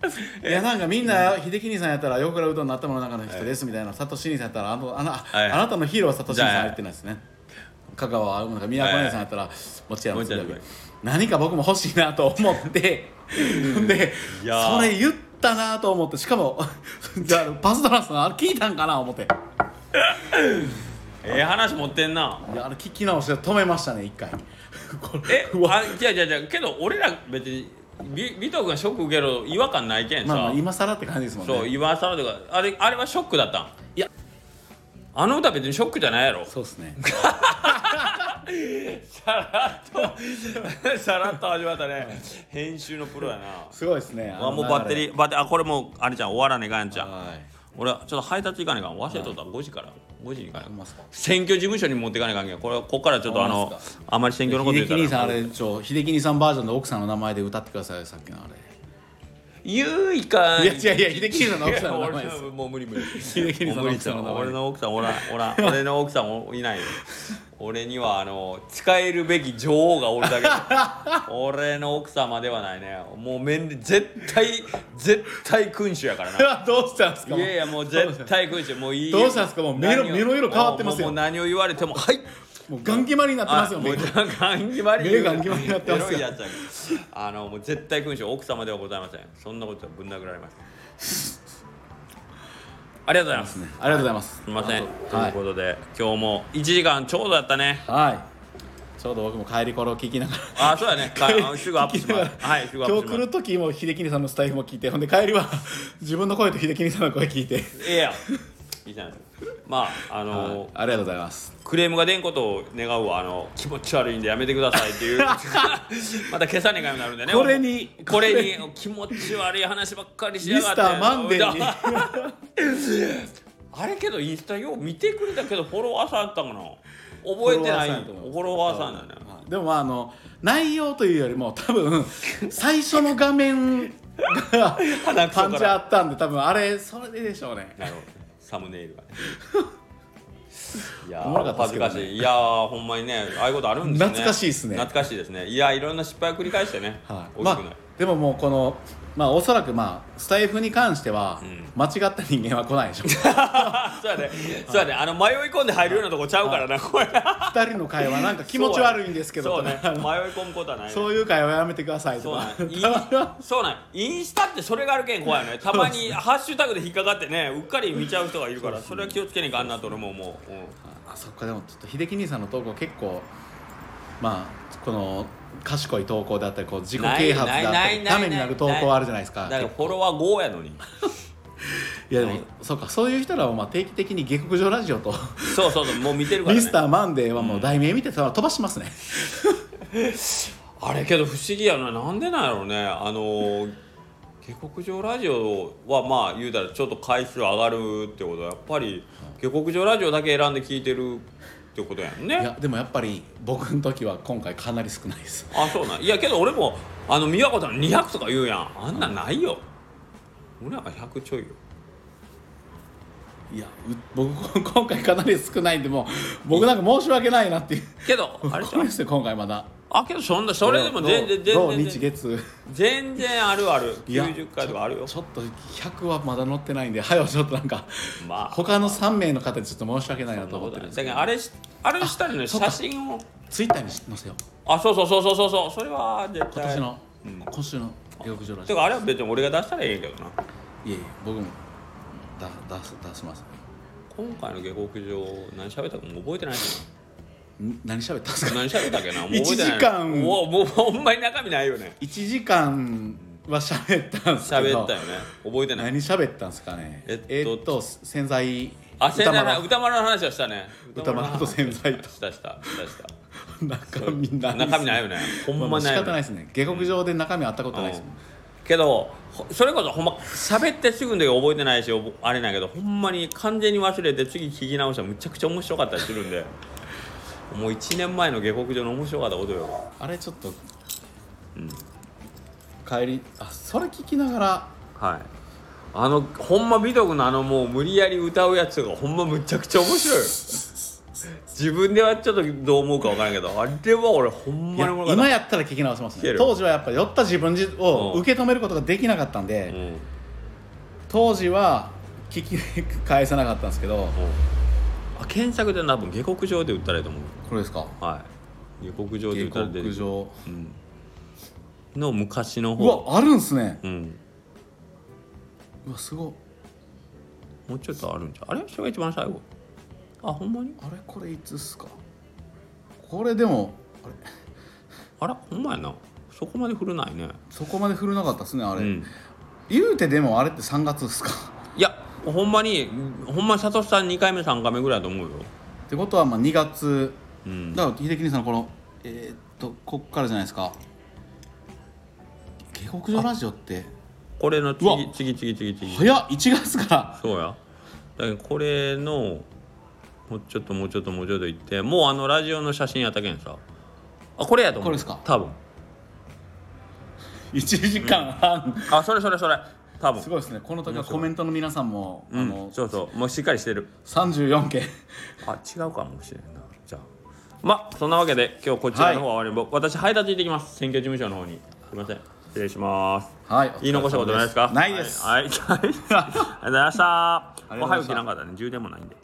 いやなんかみんな秀樹兄さんやったら横倉うどんの頭の中の人ですみたいな、サトシ兄さんやったらあのあの、はいはい。あなたのヒーローはサトシ兄さん言ってないですね。香川なんか宮古姉さんやったらもちろん何か僕も欲しいなと思って。でそれ言ったなと思ってしかも じゃあパスドランスのあれ聞いたんかな思って。ええ話持ってんな。いやあれ聞き直して止めましたね一回。これえ うわあじゃあじゃあじゃあけど俺ら別にビビト君ショック受ける違和感ないけんさ、まあまあ今更って感じですもんね。そう今更とかあれあれはショックだったん？いや。あの歌別にショックじゃないやろ。そうですね。さらっと さらっと始まったね。編集のプロやな。すごいですね。あもうバッテリーバッテあこれもうあれじゃん終わらねえかんじゃん。はい俺はちょっと配達行かねえかん。忘れとった5時から5時に行かねえかん。選挙事務所に持っていかねえかんけん。これここからちょっとあのあまり選挙のこと言秀ったら。樹兄さんあれちょ秀樹兄さんバージョンの奥さんの名前で歌ってくださいさっきのあれ。ゆいかいや違ういや秀樹兄さんの奥さんの名前です。もう無理無理。秀樹兄さんの奥さんの名前。俺の奥さんおらんおらん俺の奥さんおいない。よ俺にはあの使えるべき女王がおるだけだ。俺の奥様ではないね。もう面で絶対絶対君主やからな。どうしたんですか？いやいやもう絶対君主。もういいどうしたんですか？もう目の目の色変わってますよ。もう何を言われてもはい。もうガン決まりになってますよあもう目ガン決まり。ガン決まりになってますよ。あのもう絶対君主奥様ではございません。そんなことはぶん殴られますありがとうございます。ね。ありがとうございます。すみません、とはい。いうことで今日も1時間ちょうどやったね。はい。ちょうど僕も帰り頃聞きながら。あそうやね。すぐアップします。はいすぐアッ今日来る時も秀樹兄さんのスタイフも聞いてほんで帰りは 自分の声と秀樹兄さんの声聞いて。ええや。んいいじゃないですか。まああのありがとうございます。クレームが出んことを願うわ。あの気持ち悪いんでやめてくださいっていう。また消さねえかになるんでね。これにこれに気持ち悪い話ばっかりしやがって。ミスターマンデーに。あれけどインスタよう見てくれたけどフォロワーさんあったかな。覚えてない。フフォロワーさんだねでもまああの内容というよりも多分最初の画面が鼻くそから。パンチあったんで多分あれそれでしょうね。なるほどサムネイルがね。いやーね。恥ずかしい。いやーほんまにねああいうことあるんですね。懐かしいっすね。懐かしいですね。いやいろんな失敗を繰り返してね、はい、ま大きくなる、あでももうこのまあおそらくまあスタイフに関しては、ん。間違った人間は来ないでしょ そうやね。そうやね。あの迷い込んで入るようなとこちゃうからなこれ。二人の会話なんか気持ち悪いんですけど。そうね。迷い込むことはないね。そういう会話やめてくださいとか。そうなん。インスタってそれがあるけん怖いよね。たまにハッシュタグで引っかかってねうっかり見ちゃう人がいるからそれは気をつけねえかんなと俺も思う、う。んあそっか。でもちょっと秀樹兄さんの投稿結構まあこの賢い投稿であったりこう自己啓発であったりためになる投稿あるじゃないですか。だからフォロワー5やのに。いやでもそうかそういう人らはまあ定期的に下克上ラジオとそうそうそうもう見てるから、ね、ミスターマンデーはもう題名見てその飛ばしますね。あれけど不思議やななんでなんやろうね。あのー下克上ラジオはまあ言うたらちょっと回数上がるってことはやっぱり下克上ラジオだけ選んで聞いてるってことやんね。いやでもやっぱり僕の時は今回かなり少ないです。あそうなん。いやけど俺もあの宮子さん200とか言うやん。あんなんないよ。俺なんか100ちょいよ。いやう僕 今回かなり少ないんでもう僕なんか申し訳ないなっていう。けどあれじゃん。ですよ今回まだあけどそんなそれでも全然全然全然あるある。いや90回とかあるよ。ちょっと100はまだ乗ってないんではよちょっとなんかまあ。他の3名の方にちょっと申し訳ないなと思ってるんですだけどあれしあれしたりのそっか。写真を。ツイッターに載せよう。あそうそうそうそうそうそう。それは絶対。今年の、うん。今週の下克上ラジてかあれは別に俺が出したらええけどな。オいえいえ僕もだ出す出します。今回の下克上何喋ったかもう覚えてないしん何喋ったんですか？な何喋ったっけな？もう覚えてない。1時間。もうもうほんまに中身ないよね。1時間は喋ったんですけど。喋ったよね。覚えてない。何喋ったんですかね？えっと洗剤あ洗剤の歌歌丸の話はしたね。歌丸と洗剤と。したしたした。した 中身ない中身ないよね。ほんまないよね。方ないですね。下克上で中身あったことないですもん。けどほそれこそほんま喋ってすぐの時覚えてないしあれなんやけどほんまに完全に忘れて次聞き直したらむちゃくちゃ面白かったりするんでもう1年前の下克上の面白かったことよ。あれちょっとうん。帰りあそれ聞きながら。はい。あのほんま美徳のあのもう無理やり歌うやつがほんまむちゃくちゃ面白い。よ 自分ではちょっとどう思うか分からんけどあれは俺ほんいやまにおもろかった。今やったら聞き直せます聞ける？ね当時はやっぱ酔った自分じをうん。受け止めることができなかったんで、うん。当時は聞き返せなかったんですけどうん。あ検索で多分下克上で打ったらいいと思う。これですか？はい。下克上で打下ったら出てくる。克上。うん。の昔のう方わあるんすね。うん。うわすご。いもうちょっとあるんじゃう？あれそれが一番最後。あほんまに？あれこれいつっすか？これでもあれ。あらほんまやな。そこまで古ないね。そこまで古なかったっすねあれ、うん。言うてでもあれって3月っすか？いやほんまにほんまに佐藤さん2回目3回目ぐらいだと思うよ。ってことはまあ2月。うん。だから秀樹兄さんこのえーっとこっからじゃないですか。下克上ラジオって。これの次次次次次。早っ1月から。そうや。だけどこれのもうちょっともうちょっともうちょっといってもうあのラジオの写真やったけんさ。あこれやと思う。これですか？多分。1時間半、あそれそれそれ多分。すごいですね。この時はコメントの皆さんも、うん。あのそうそう。もうしっかりしてる。34件。あ違うかもしれんな。じゃあ。まあそんなわけで今日こちらの方は終わり、僕私配達行ってきます。選挙事務所の方に。すいません。失礼します。はい言い残したことないですか？ないです、はい、はい、ありがとうございました。おはよう起きなかったね。充電もないんで